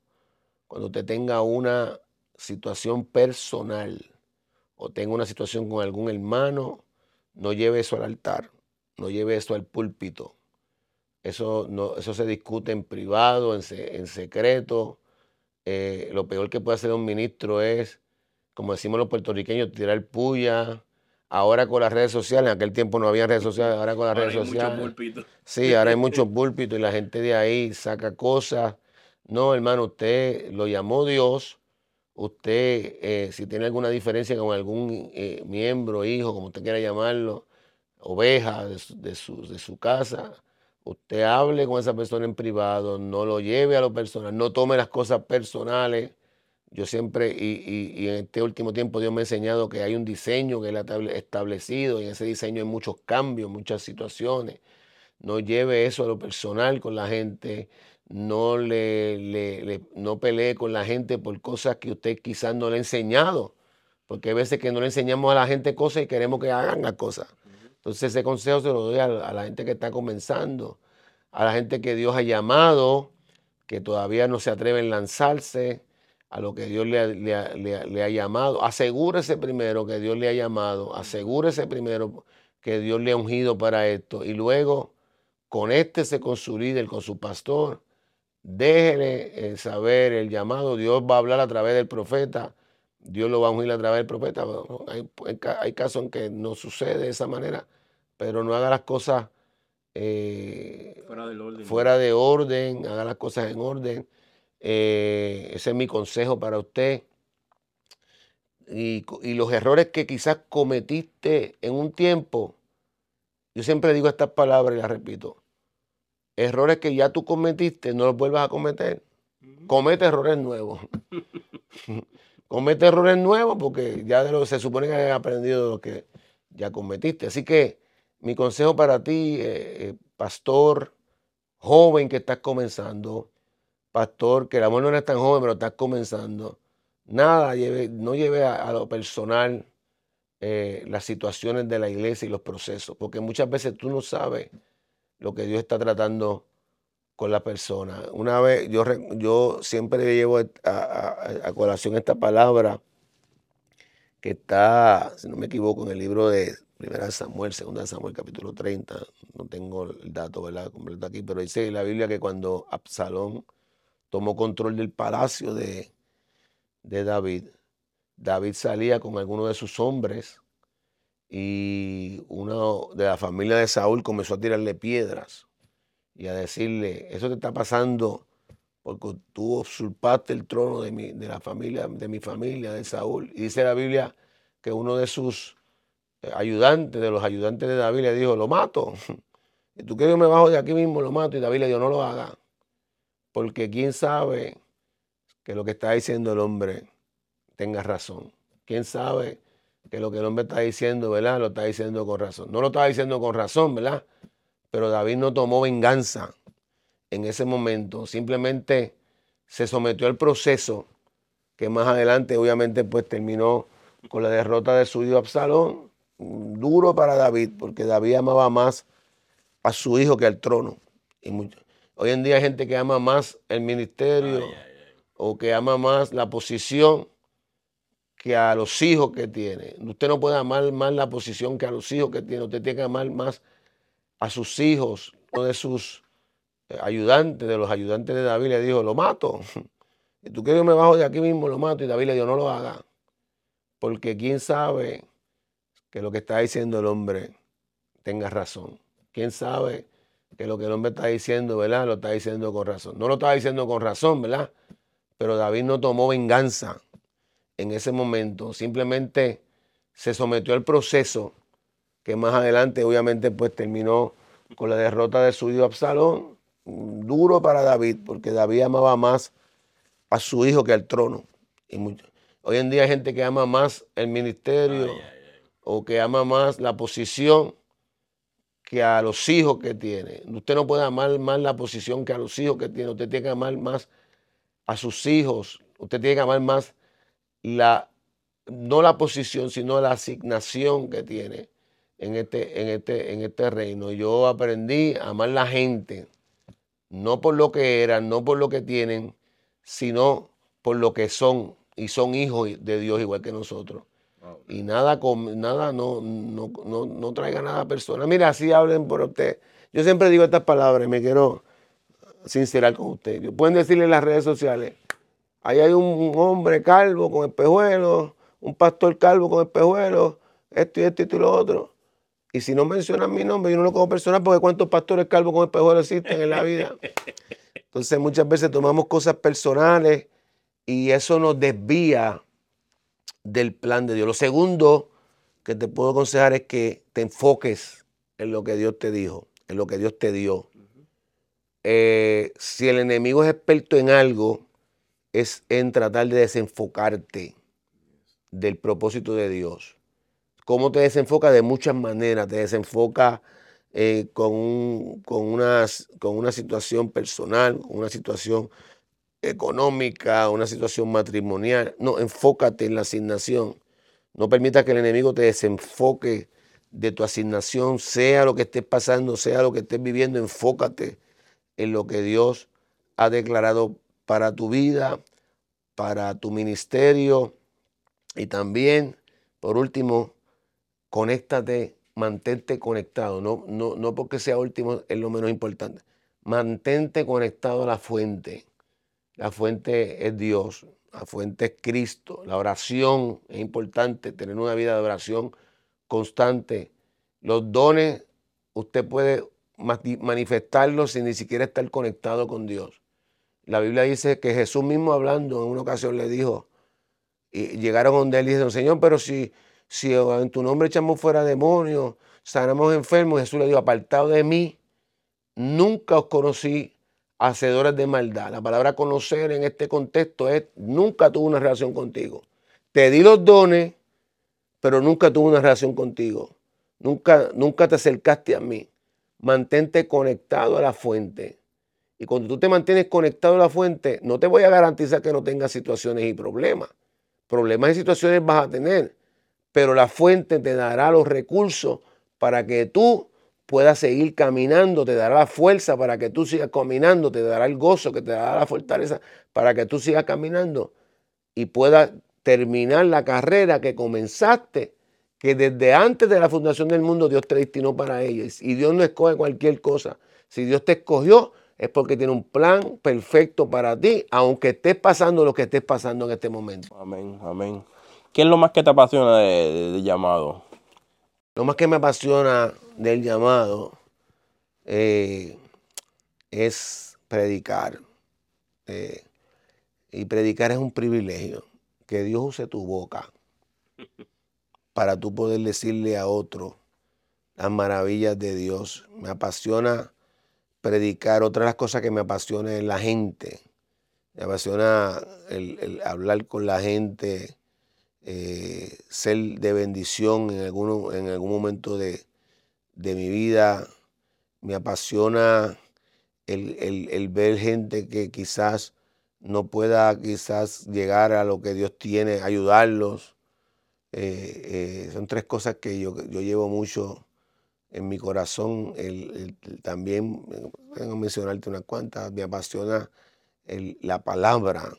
Cuando usted tenga una situación personal o tengo una situación con algún hermano, no lleve eso al altar, no lleve eso al púlpito. Eso, no, eso se discute en privado, en, en secreto. Eh, lo peor que puede hacer un ministro es, como decimos los puertorriqueños, tirar puya. Ahora con las redes sociales, en aquel tiempo no había redes sociales, ahora con las redes sociales. Sí, ahora hay muchos púlpitos y la gente de ahí saca cosas. No, hermano, usted lo llamó Dios usted, eh, si tiene alguna diferencia con algún eh, miembro, hijo, como usted quiera llamarlo, oveja de su, casa, usted hable con esa persona en privado, no lo lleve a lo personal, no tome las cosas personales. Yo siempre, y, en este último tiempo Dios me ha enseñado que hay un diseño que Él ha establecido, y en ese diseño hay muchos cambios, muchas situaciones. No lleve eso a lo personal con la gente, no, le, no pelee con la gente por cosas que usted quizás no le ha enseñado, porque hay veces que no le enseñamos a la gente cosas y queremos que hagan las cosas. Entonces ese consejo se lo doy a, la gente que está comenzando, a la gente que Dios ha llamado, que todavía no se atreven a lanzarse, a lo que Dios le ha, le ha, llamado. Asegúrese primero que Dios le ha llamado. Asegúrese primero que Dios le ha ungido para esto. Y luego conéctese con su líder, con su pastor. Déjele eh, saber el llamado. Dios va a hablar a través del profeta. Dios lo va a ungir a través del profeta. Hay, hay, casos en que no sucede de esa manera, pero no haga las cosas eh, fuera, de orden, haga las cosas en orden. Eh, ese es mi consejo para usted. Y, y, los errores que quizás cometiste en un tiempo, yo siempre digo estas palabras y las repito. Errores que ya tú cometiste, no los vuelvas a cometer. Comete errores nuevos. comete errores nuevos porque ya de lo, se supone que has aprendido de lo que ya cometiste. Así que mi consejo para ti, eh, eh, pastor, joven que estás comenzando, pastor, que el amor no es tan joven, pero estás comenzando, nada, lleve, no lleve a, lo personal eh, las situaciones de la iglesia y los procesos, porque muchas veces tú no sabes lo que Dios está tratando con la persona. Una vez, yo, yo siempre llevo a, colación esta palabra que está, si no me equivoco, en el libro de Primera Samuel, Segunda Samuel, capítulo 30. No tengo el dato completo aquí, pero dice en la Biblia que cuando Absalón tomó control del palacio de, de David, David salía con algunos de sus hombres y uno de la familia de Saúl comenzó a tirarle piedras y a decirle, eso te está pasando porque tú usurpaste el trono de mi, de la familia, de mi familia, de Saúl. Y dice la Biblia que uno de sus eh, ayudantes, de los ayudantes de David, le dijo, lo mato. Y tú que yo me bajo de aquí mismo, lo mato. Y David le dijo, no lo haga. Porque quién sabe que lo que está diciendo el hombre tenga razón. Quién sabe que lo que el hombre está diciendo, ¿verdad? Lo está diciendo con razón. No lo está diciendo con razón, ¿verdad? Pero David no tomó venganza en ese momento, simplemente se sometió al proceso que más adelante obviamente pues terminó con la derrota de su hijo Absalón, duro para David, porque David amaba más a su hijo que al trono. Y hoy en día hay gente que ama más el ministerio o que ama más la posición que a los hijos que tiene. Usted no puede amar más la posición que a los hijos que tiene. Usted tiene que amar más a sus hijos, uno de sus eh, ayudantes, de los ayudantes de David, le dijo, lo mato. Y tú que yo me bajo de aquí mismo, lo mato. Y David le dijo, no lo haga. Porque quién sabe que lo que está diciendo el hombre tenga razón. Quién sabe que lo que el hombre está diciendo, ¿verdad? Lo está diciendo con razón. No lo está diciendo con razón, ¿verdad? Pero David no tomó venganza en ese momento. Simplemente se sometió al proceso que más adelante obviamente pues terminó con la derrota de su hijo Absalón. Duro para David, porque David amaba más a su hijo que al trono. Y hoy en día hay gente que ama más el ministerio o que ama más la posición que a los hijos que tiene. Usted no puede amar más la posición que a los hijos que tiene. Usted tiene que amar más a sus hijos. Usted tiene que amar más la, no la posición, sino la asignación que tiene en este, en este, en este reino. Yo aprendí a amar la gente, no por lo que eran, no por lo que tienen, sino por lo que son. Y son hijos de Dios igual que nosotros. Y nada, nada no, no, no, traiga nada personal. Mira, así hablen por usted. Yo siempre digo estas palabras y me quiero sincerar con usted. Pueden decirle en las redes sociales, ahí hay un hombre calvo con espejuelos, un pastor calvo con espejuelos, esto y esto y lo otro. Y si no mencionan mi nombre, yo no lo como personal porque cuántos pastores calvos con espejuelos existen en la vida. Entonces muchas veces tomamos cosas personales y eso nos desvía del plan de Dios. Lo segundo que te puedo aconsejar es que te enfoques en lo que Dios te dijo, en lo que Dios te dio. Eh, si el enemigo es experto en algo, es en tratar de desenfocarte del propósito de Dios. ¿Cómo te desenfoca? De muchas maneras. Te desenfoca eh, con, con, una, con una situación personal, con una situación económica, una situación matrimonial. No, enfócate en la asignación. No permita que el enemigo te desenfoque de tu asignación, sea lo que estés pasando, sea lo que estés viviendo, enfócate en lo que Dios ha declarado para tu vida para tu ministerio y también, por último, conéctate, mantente conectado, no, no, no porque sea último es lo menos importante, mantente conectado a la fuente. La fuente es Dios, la fuente es Cristo, la oración es importante, tener una vida de oración constante. Los dones usted puede manifestarlos sin ni siquiera estar conectado con Dios. La Biblia dice que Jesús mismo hablando en una ocasión le dijo, y llegaron donde él y dijeron, Señor, pero si, si en tu nombre echamos fuera demonios, sanamos enfermos, Jesús le dijo, apartado de mí, nunca os conocí hacedores de maldad. La palabra conocer en este contexto es, nunca tuve una relación contigo. Te di los dones, pero nunca tuve una relación contigo. Nunca, nunca te acercaste a mí. Mantente conectado a la fuente. Y cuando tú te mantienes conectado a la fuente, no te voy a garantizar que no tengas situaciones y problemas. Problemas y situaciones vas a tener, pero la fuente te dará los recursos para que tú puedas seguir caminando, te dará la fuerza para que tú sigas caminando, te dará el gozo, que te dará la fortaleza para que tú sigas caminando y puedas terminar la carrera que comenzaste, que desde antes de la fundación del mundo Dios te destinó para ella. Y Dios no escoge cualquier cosa. Si Dios te escogió, es porque tiene un plan perfecto para ti, aunque estés pasando lo que estés pasando en este momento. Amén, amén. ¿Qué es lo más que te apasiona del llamado? Lo más que me apasiona del llamado eh, es predicar. Eh, y predicar es un privilegio. Que Dios use tu boca para tú poder decirle a otro las maravillas de Dios. Me apasiona predicar. Otra de las cosas que me apasiona es la gente. Me apasiona el, hablar con la gente, eh, ser de bendición en, algún, en algún momento de, mi vida. Me apasiona el, ver gente que quizás no pueda quizás llegar a lo que Dios tiene, ayudarlos. Eh, eh, son tres cosas que yo, yo llevo mucho en mi corazón, también, tengo que mencionarte unas cuantas, me apasiona la palabra,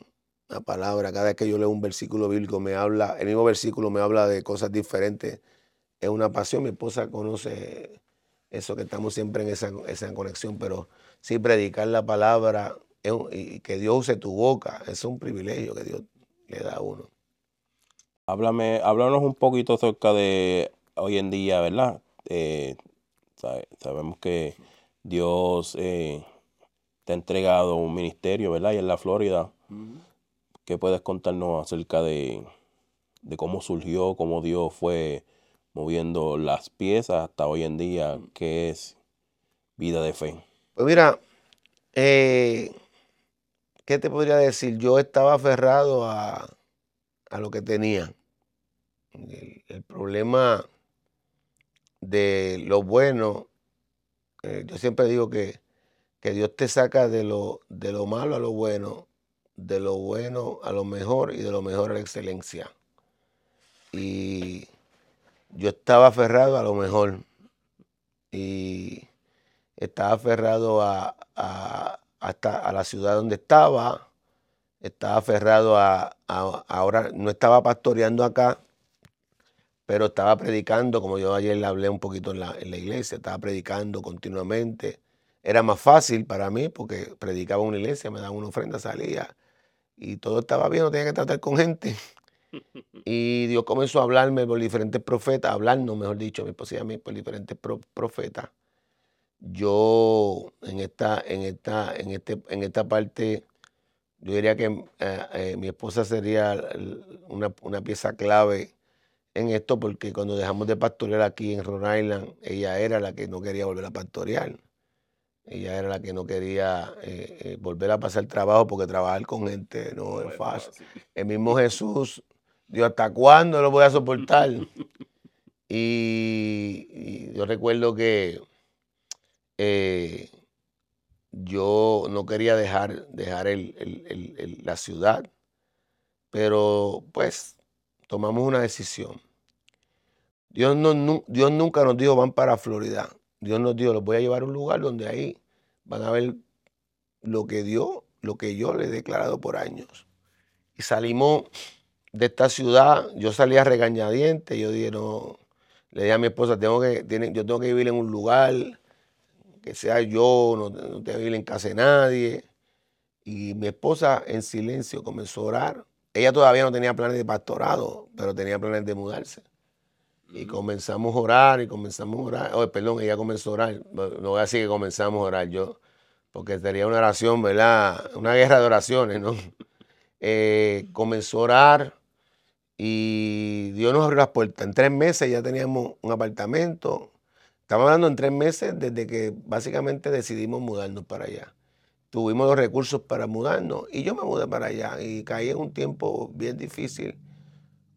la palabra, cada vez que yo leo un versículo bíblico me habla, el mismo versículo me habla de cosas diferentes, es una pasión, mi esposa conoce eso que estamos siempre en esa, esa conexión, pero sí predicar la palabra y que Dios use tu boca, es un privilegio que Dios le da a uno. Háblame, háblanos un poquito acerca de hoy en día, ¿verdad? Eh, sabemos que Dios eh, te ha entregado un ministerio, ¿verdad? Y en la Florida. ¿Qué puedes contarnos acerca de, cómo surgió, cómo Dios fue moviendo las piezas hasta hoy en día, que es vida de fe? Pues mira, eh, ¿qué te podría decir? Yo estaba aferrado a, lo que tenía. el problema de lo bueno, eh, yo siempre digo que, Dios te saca de lo, de lo malo a lo bueno, de lo bueno a lo mejor y de lo mejor a la excelencia. Y yo estaba aferrado a lo mejor y estaba aferrado a, hasta a la ciudad donde estaba, estaba aferrado a, a, ahora no estaba pastoreando acá, pero estaba predicando, como yo ayer le hablé un poquito en la, en la iglesia, estaba predicando continuamente. Era más fácil para mí porque predicaba en una iglesia, me daban una ofrenda, salía y todo estaba bien, no tenía que tratar con gente. Y Dios comenzó a hablarme por diferentes profetas, hablarnos, mejor dicho, mi esposa mí por diferentes profetas. Yo en esta, en esta, en este, en esta parte, yo diría que eh, eh, mi esposa sería una, una pieza clave en esto porque cuando dejamos de pastorear aquí en Rhode Island, ella era la que no quería volver a pastorear. Ella era la que no quería eh, eh, volver a pasar trabajo porque trabajar con gente no, es fácil. El mismo Jesús Dios, ¿hasta cuándo lo voy a soportar? y, yo recuerdo que eh, yo no quería dejar, dejar la ciudad, pero pues tomamos una decisión. Dios, no, Dios nunca nos dijo van para Florida. Dios nos dijo, los voy a llevar a un lugar donde ahí van a ver lo que Dios, lo que yo le he declarado por años. Y salimos de esta ciudad, yo salí a regañadientes, yo dije, no, le dije a mi esposa, tengo que, tiene, yo tengo que vivir en un lugar que sea yo, no, no tengo que vivir en casa de nadie. Y mi esposa en silencio comenzó a orar. Ella todavía no tenía planes de pastorado, pero tenía planes de mudarse. Y comenzamos a orar y comenzamos a orar. Oh, perdón, ella comenzó a orar. No voy a decir que comenzamos a orar yo, porque sería una oración, ¿verdad? Una guerra de oraciones, ¿no? Eh, comenzó a orar y Dios nos abrió las puertas. En tres meses ya teníamos un apartamento. Estamos hablando en tres meses desde que básicamente decidimos mudarnos para allá. Tuvimos los recursos para mudarnos y yo me mudé para allá y caí en un tiempo bien difícil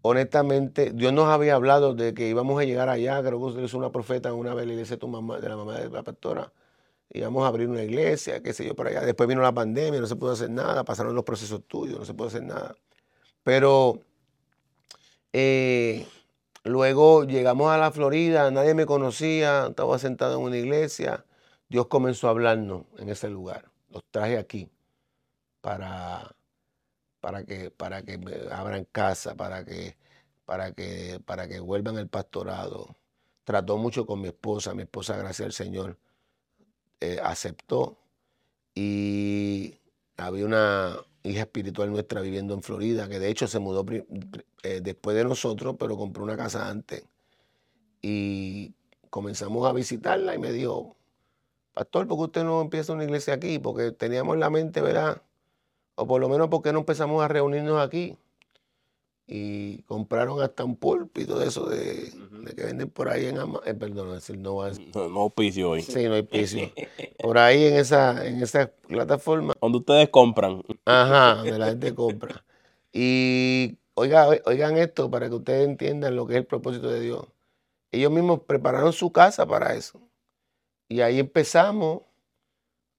honestamente, Dios nos había hablado de que íbamos a llegar allá, creo que usted es una profeta en una vez la iglesia de, tu mamá, de la mamá de la pastora, íbamos a abrir una iglesia, qué sé yo, por allá. Después vino la pandemia, no se pudo hacer nada, pasaron los procesos tuyos, no se pudo hacer nada. Pero eh, luego llegamos a la Florida, nadie me conocía, estaba sentado en una iglesia, Dios comenzó a hablarnos en ese lugar. Los traje aquí para para que, para que abran casa, para que, para, que, para que vuelvan al pastorado. Trató mucho con mi esposa, mi esposa, gracias al Señor, eh, aceptó. Y había una hija espiritual nuestra viviendo en Florida, que de hecho se mudó eh, después de nosotros, pero compró una casa antes. Y comenzamos a visitarla y me dijo, pastor, ¿por qué usted no empieza una iglesia aquí? Porque teníamos en la mente, ¿verdad? o por lo menos porque no empezamos a reunirnos aquí y compraron hasta un púlpito de eso de, que venden por ahí en Amazon. Eh, perdón, es el no va No, no auspicio hoy. Sí, no hay piso. por ahí en esa, en esa plataforma. Donde ustedes compran. Ajá, donde la gente compra. Y oiga, oigan esto para que ustedes entiendan lo que es el propósito de Dios. Ellos mismos prepararon su casa para eso. Y ahí empezamos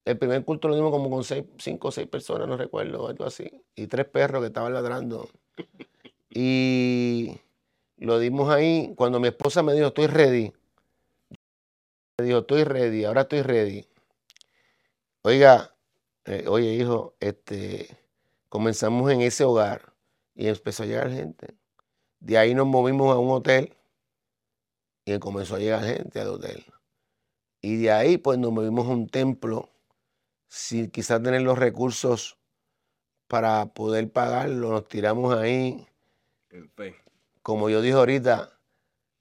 el primer culto lo dimos como con seis, cinco o seis personas, no recuerdo, algo así. Y tres perros que estaban ladrando. Y lo dimos ahí. Cuando mi esposa me dijo, estoy ready. Me dijo, estoy ready, ahora estoy ready. Oiga, eh, oye hijo, este, comenzamos en ese hogar y empezó a llegar gente. De ahí nos movimos a un hotel y comenzó a llegar gente al hotel. Y de ahí pues nos movimos a un templo sin quizás tener los recursos para poder pagarlo, nos tiramos ahí. Como yo dije ahorita,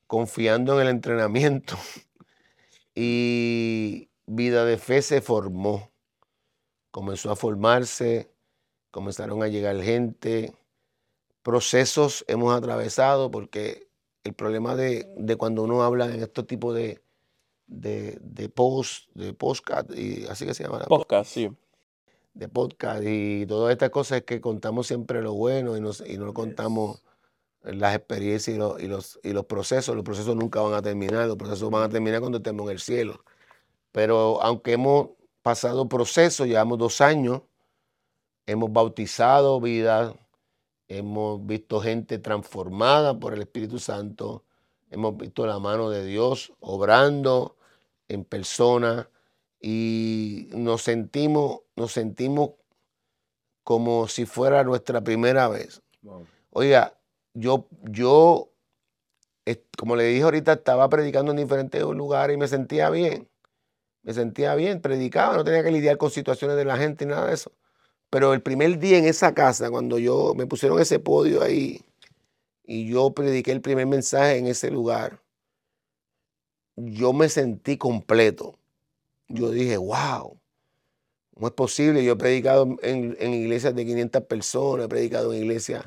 confiando en el entrenamiento. y vida de fe se formó. Comenzó a formarse, comenzaron a llegar gente. Procesos hemos atravesado porque el problema de, de cuando uno habla en estos tipos de, de, de post, de podcast, y así que se llama. Podcast, sí. De podcast y todas estas cosas es que contamos siempre lo bueno y, nos, y no contamos las experiencias y los, y, los, y los procesos. Los procesos nunca van a terminar, los procesos van a terminar cuando estemos en el cielo. Pero aunque hemos pasado procesos, llevamos dos años, hemos bautizado vidas, hemos visto gente transformada por el Espíritu Santo, hemos visto la mano de Dios obrando, en persona y nos sentimos, nos sentimos como si fuera nuestra primera vez. Oiga, yo, yo, como le dije ahorita, estaba predicando en diferentes lugares y me sentía bien. Me sentía bien, predicaba, no tenía que lidiar con situaciones de la gente y nada de eso. Pero el primer día en esa casa, cuando yo me pusieron ese podio ahí y yo prediqué el primer mensaje en ese lugar, yo me sentí completo. Yo dije, wow, no es posible. Yo he predicado en, iglesias de 500 personas, he predicado en iglesias,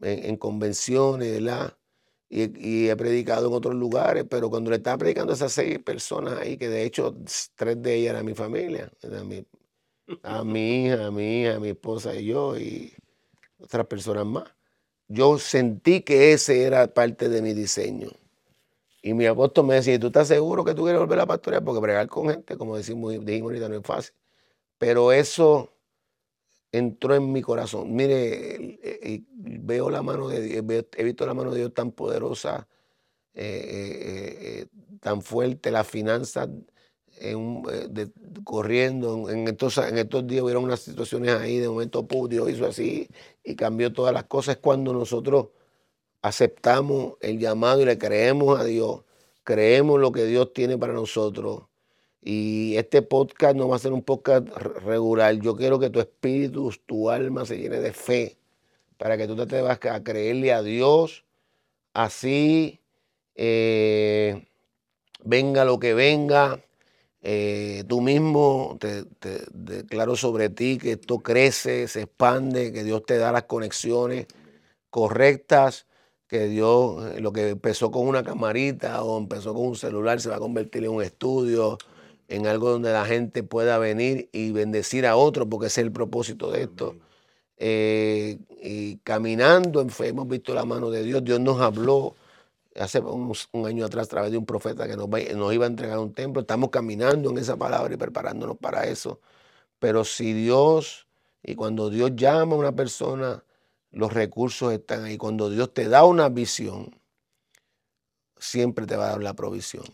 en, convenciones, ¿verdad? Y, he predicado en otros lugares, pero cuando le estaba predicando a esas seis personas ahí, que de hecho tres de ellas eran mi familia, mi, a mi hija, a mi hija, a mi esposa y yo, y otras personas más. Yo sentí que ese era parte de mi diseño. Y mi apóstol me decía, ¿tú estás seguro que tú quieres volver a la pastorear? Porque bregar con gente, como decimos, dijimos ahorita, no es fácil. Pero eso entró en mi corazón. Mire, veo la mano de Dios, he visto la mano de Dios tan poderosa, eh, eh, eh, tan fuerte, las finanzas en eh, corriendo. En estos, en estos días hubieron unas situaciones ahí, de momento Dios hizo así y cambió todas las cosas. Cuando nosotros aceptamos el llamado y le creemos a Dios, creemos lo que Dios tiene para nosotros. Y este podcast no va a ser un podcast regular. Yo quiero que tu espíritu, tu alma se llene de fe para que tú te vas a creerle a Dios. Así eh, venga lo que venga, eh, tú mismo te, declaro sobre ti que esto crece, se expande, que Dios te da las conexiones correctas, que Dios, eh, lo que empezó con una camarita o empezó con un celular, se va a convertir en un estudio, en algo donde la gente pueda venir y bendecir a otros, porque ese es el propósito de esto. Eh, y caminando en fe, hemos visto la mano de Dios, Dios nos habló hace un, año atrás a través de un profeta que nos, nos iba a entregar un templo. Estamos caminando en esa palabra y preparándonos para eso. Pero si Dios, y cuando Dios llama a una persona, los recursos están ahí. Cuando Dios te da una visión, siempre te va a dar la provisión.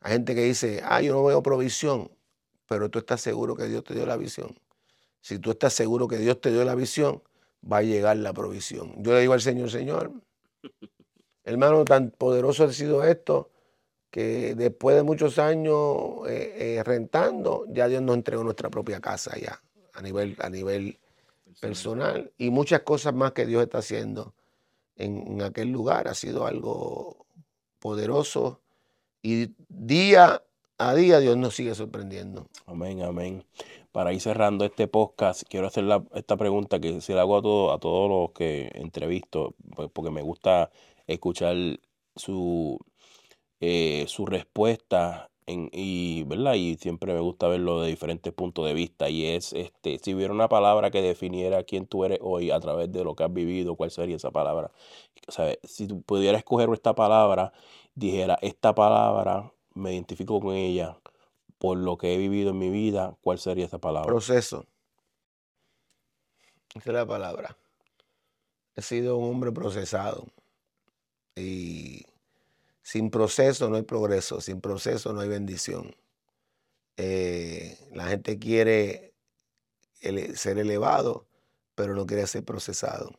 Hay gente que dice, ah, yo no veo provisión, pero tú estás seguro que Dios te dio la visión. Si tú estás seguro que Dios te dio la visión, va a llegar la provisión. Yo le digo al Señor, Señor, Hermano, tan poderoso ha sido esto que después de muchos años eh, eh, rentando, ya Dios nos entregó nuestra propia casa ya, a nivel, a nivel personal. Y muchas cosas más que Dios está haciendo en, aquel lugar. Ha sido algo poderoso. Y día a día Dios nos sigue sorprendiendo. Amén, amén. Para ir cerrando este podcast, quiero hacer esta pregunta que se la hago a, todo, a todos los que entrevisto, pues, porque me gusta escuchar su, eh, su respuesta en, y, ¿verdad? y siempre me gusta verlo de diferentes puntos de vista y es este si hubiera una palabra que definiera quién tú eres hoy a través de lo que has vivido, ¿cuál sería esa palabra? si tú pudieras escoger esta palabra, dijera, esta palabra me identifico con ella por lo que he vivido en mi vida, ¿cuál sería esa palabra? Proceso. Esa es la palabra. He sido un hombre procesado. Y sin proceso no hay progreso, sin proceso no hay bendición. Eh, la gente quiere ser elevado, pero no quiere ser procesado.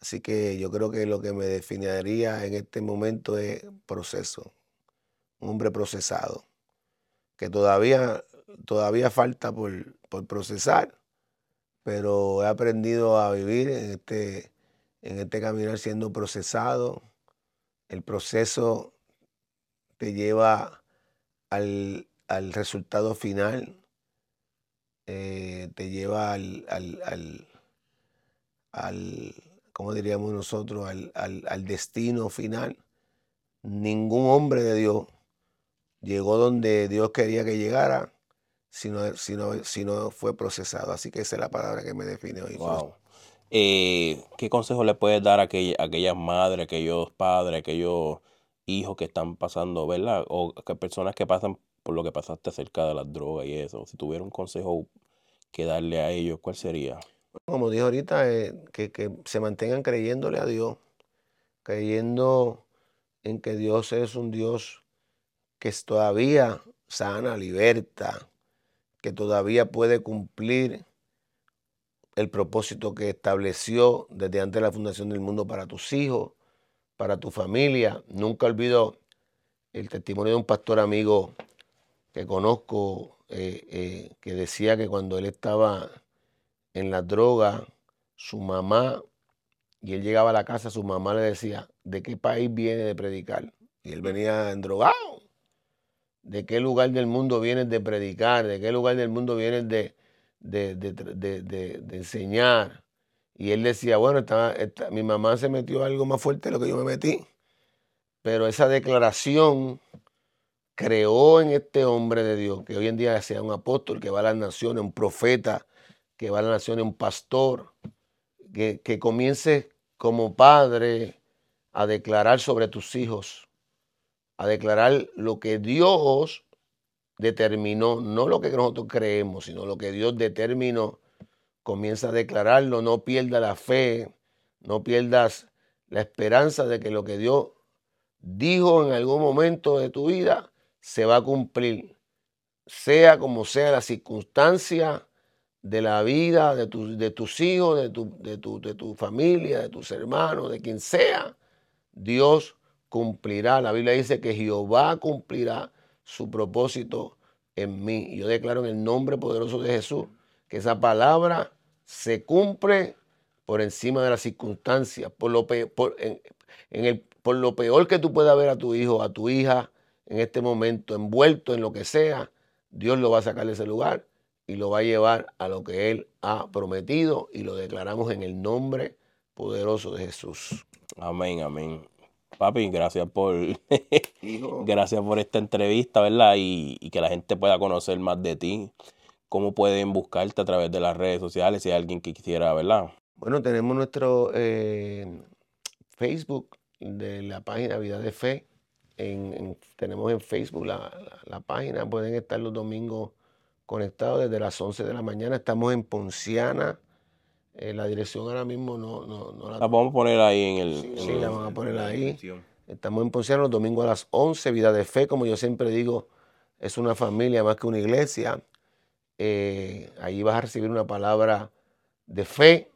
Así que yo creo que lo que me definiría en este momento es proceso, un hombre procesado, que todavía, todavía falta por, por procesar, pero he aprendido a vivir en este, en este caminar siendo procesado, el proceso te lleva al, resultado final, eh, te lleva al, al, al, ¿cómo diríamos nosotros?, al, destino final. Ningún hombre de Dios llegó donde Dios quería que llegara si no, si no, fue procesado. Así que esa es la palabra que me define hoy. Eh, ¿Qué consejo le puedes dar a, aquellas madres, aquellos padres, aquellos hijos que están pasando, ¿verdad? O que personas que pasan por lo que pasaste acerca de las drogas y eso. Si tuviera un consejo que darle a ellos, ¿cuál sería? Como dije ahorita, eh, que, que se mantengan creyéndole a Dios, creyendo en que Dios es un Dios que todavía sana, liberta, que todavía puede cumplir el propósito que estableció desde antes de la fundación del mundo para tus hijos, para tu familia. Nunca olvido el testimonio de un pastor amigo que conozco eh, eh, que decía que cuando él estaba en la droga, su mamá, y él llegaba a la casa, su mamá le decía, ¿de qué país viene de predicar? Y él venía drogado. ¿De qué lugar del mundo vienes de predicar? ¿De qué lugar del mundo vienes de, de, enseñar. Y él decía, bueno, mi mamá se metió algo más fuerte de lo que yo me metí. Pero esa declaración creó en este hombre de Dios, que hoy en día sea un apóstol, que va a las naciones, un profeta, que va a las naciones, un pastor, que, que comience como padre a declarar sobre tus hijos, a declarar lo que Dios determinó, no lo que nosotros creemos, sino lo que Dios determinó, comienza a declararlo, no pierdas la fe, no pierdas la esperanza de que lo que Dios dijo en algún momento de tu vida se va a cumplir. sea como sea la circunstancia de la vida de, de tus hijos, tu, de, tu, de tu familia, de tus hermanos, de quien sea, Dios cumplirá. La Biblia dice que Jehová cumplirá su propósito en mí. Yo declaro en el nombre poderoso de Jesús que esa palabra se cumple por encima de las circunstancias, por lo, el, por lo peor que tú puedas ver a tu hijo, a tu hija en este momento, envuelto en lo que sea, Dios lo va a sacar de ese lugar y lo va a llevar a lo que Él ha prometido y lo declaramos en el nombre poderoso de Jesús. Amén, amén. Papi, gracias por gracias por esta entrevista, ¿verdad? Y, que la gente pueda conocer más de ti. ¿Cómo pueden buscarte a través de las redes sociales si hay alguien que quisiera, ¿verdad? Bueno, tenemos nuestro eh, Facebook de la página Vida de Fe. tenemos en Facebook la, página, pueden estar los domingos conectados desde las 11 de la mañana. Estamos en Ponciana. Eh, la dirección ahora mismo no, no, la... La podemos poner ahí en el... Sí, la vamos a poner ahí. Estamos en Ponciana los domingos a las 11. Vida de Fe, como yo siempre digo, es una familia más que una iglesia. Eh, ahí vas a recibir una palabra de fe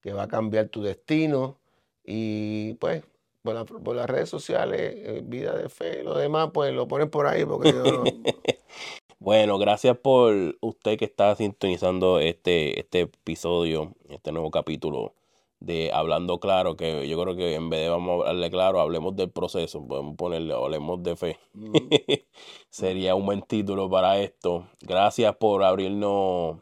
que va a cambiar tu destino. Y pues, por, las redes sociales, eh, vida de fe, lo demás, pues lo ponen por ahí porque Bueno, gracias por usted que está sintonizando este, este episodio, este nuevo capítulo de Hablando Claro, que yo creo que en vez de vamos a hablarle claro, hablemos del proceso, podemos ponerle, hablemos de fe. Sería un buen título para esto. Gracias por abrirnos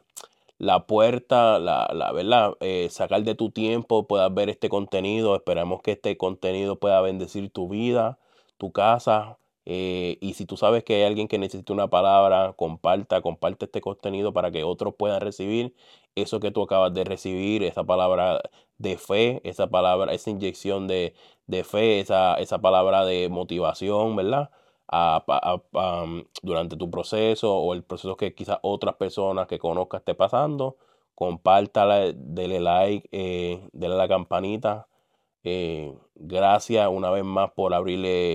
la puerta, la, la verdad, eh, sacar de tu tiempo, puedas ver este contenido. Esperamos que este contenido pueda bendecir tu vida, tu casa. Eh, y si tú sabes que hay alguien que necesita una palabra, comparta, comparte este contenido para que otros puedan recibir eso que tú acabas de recibir, esa palabra de fe, esa palabra, esa inyección de, de fe, esa, esa palabra de motivación, ¿verdad? Um, durante tu proceso o el proceso que quizás otras personas que conozcas esté pasando. Compártala, dele like, eh, dele la campanita. Eh, gracias una vez más por abrirle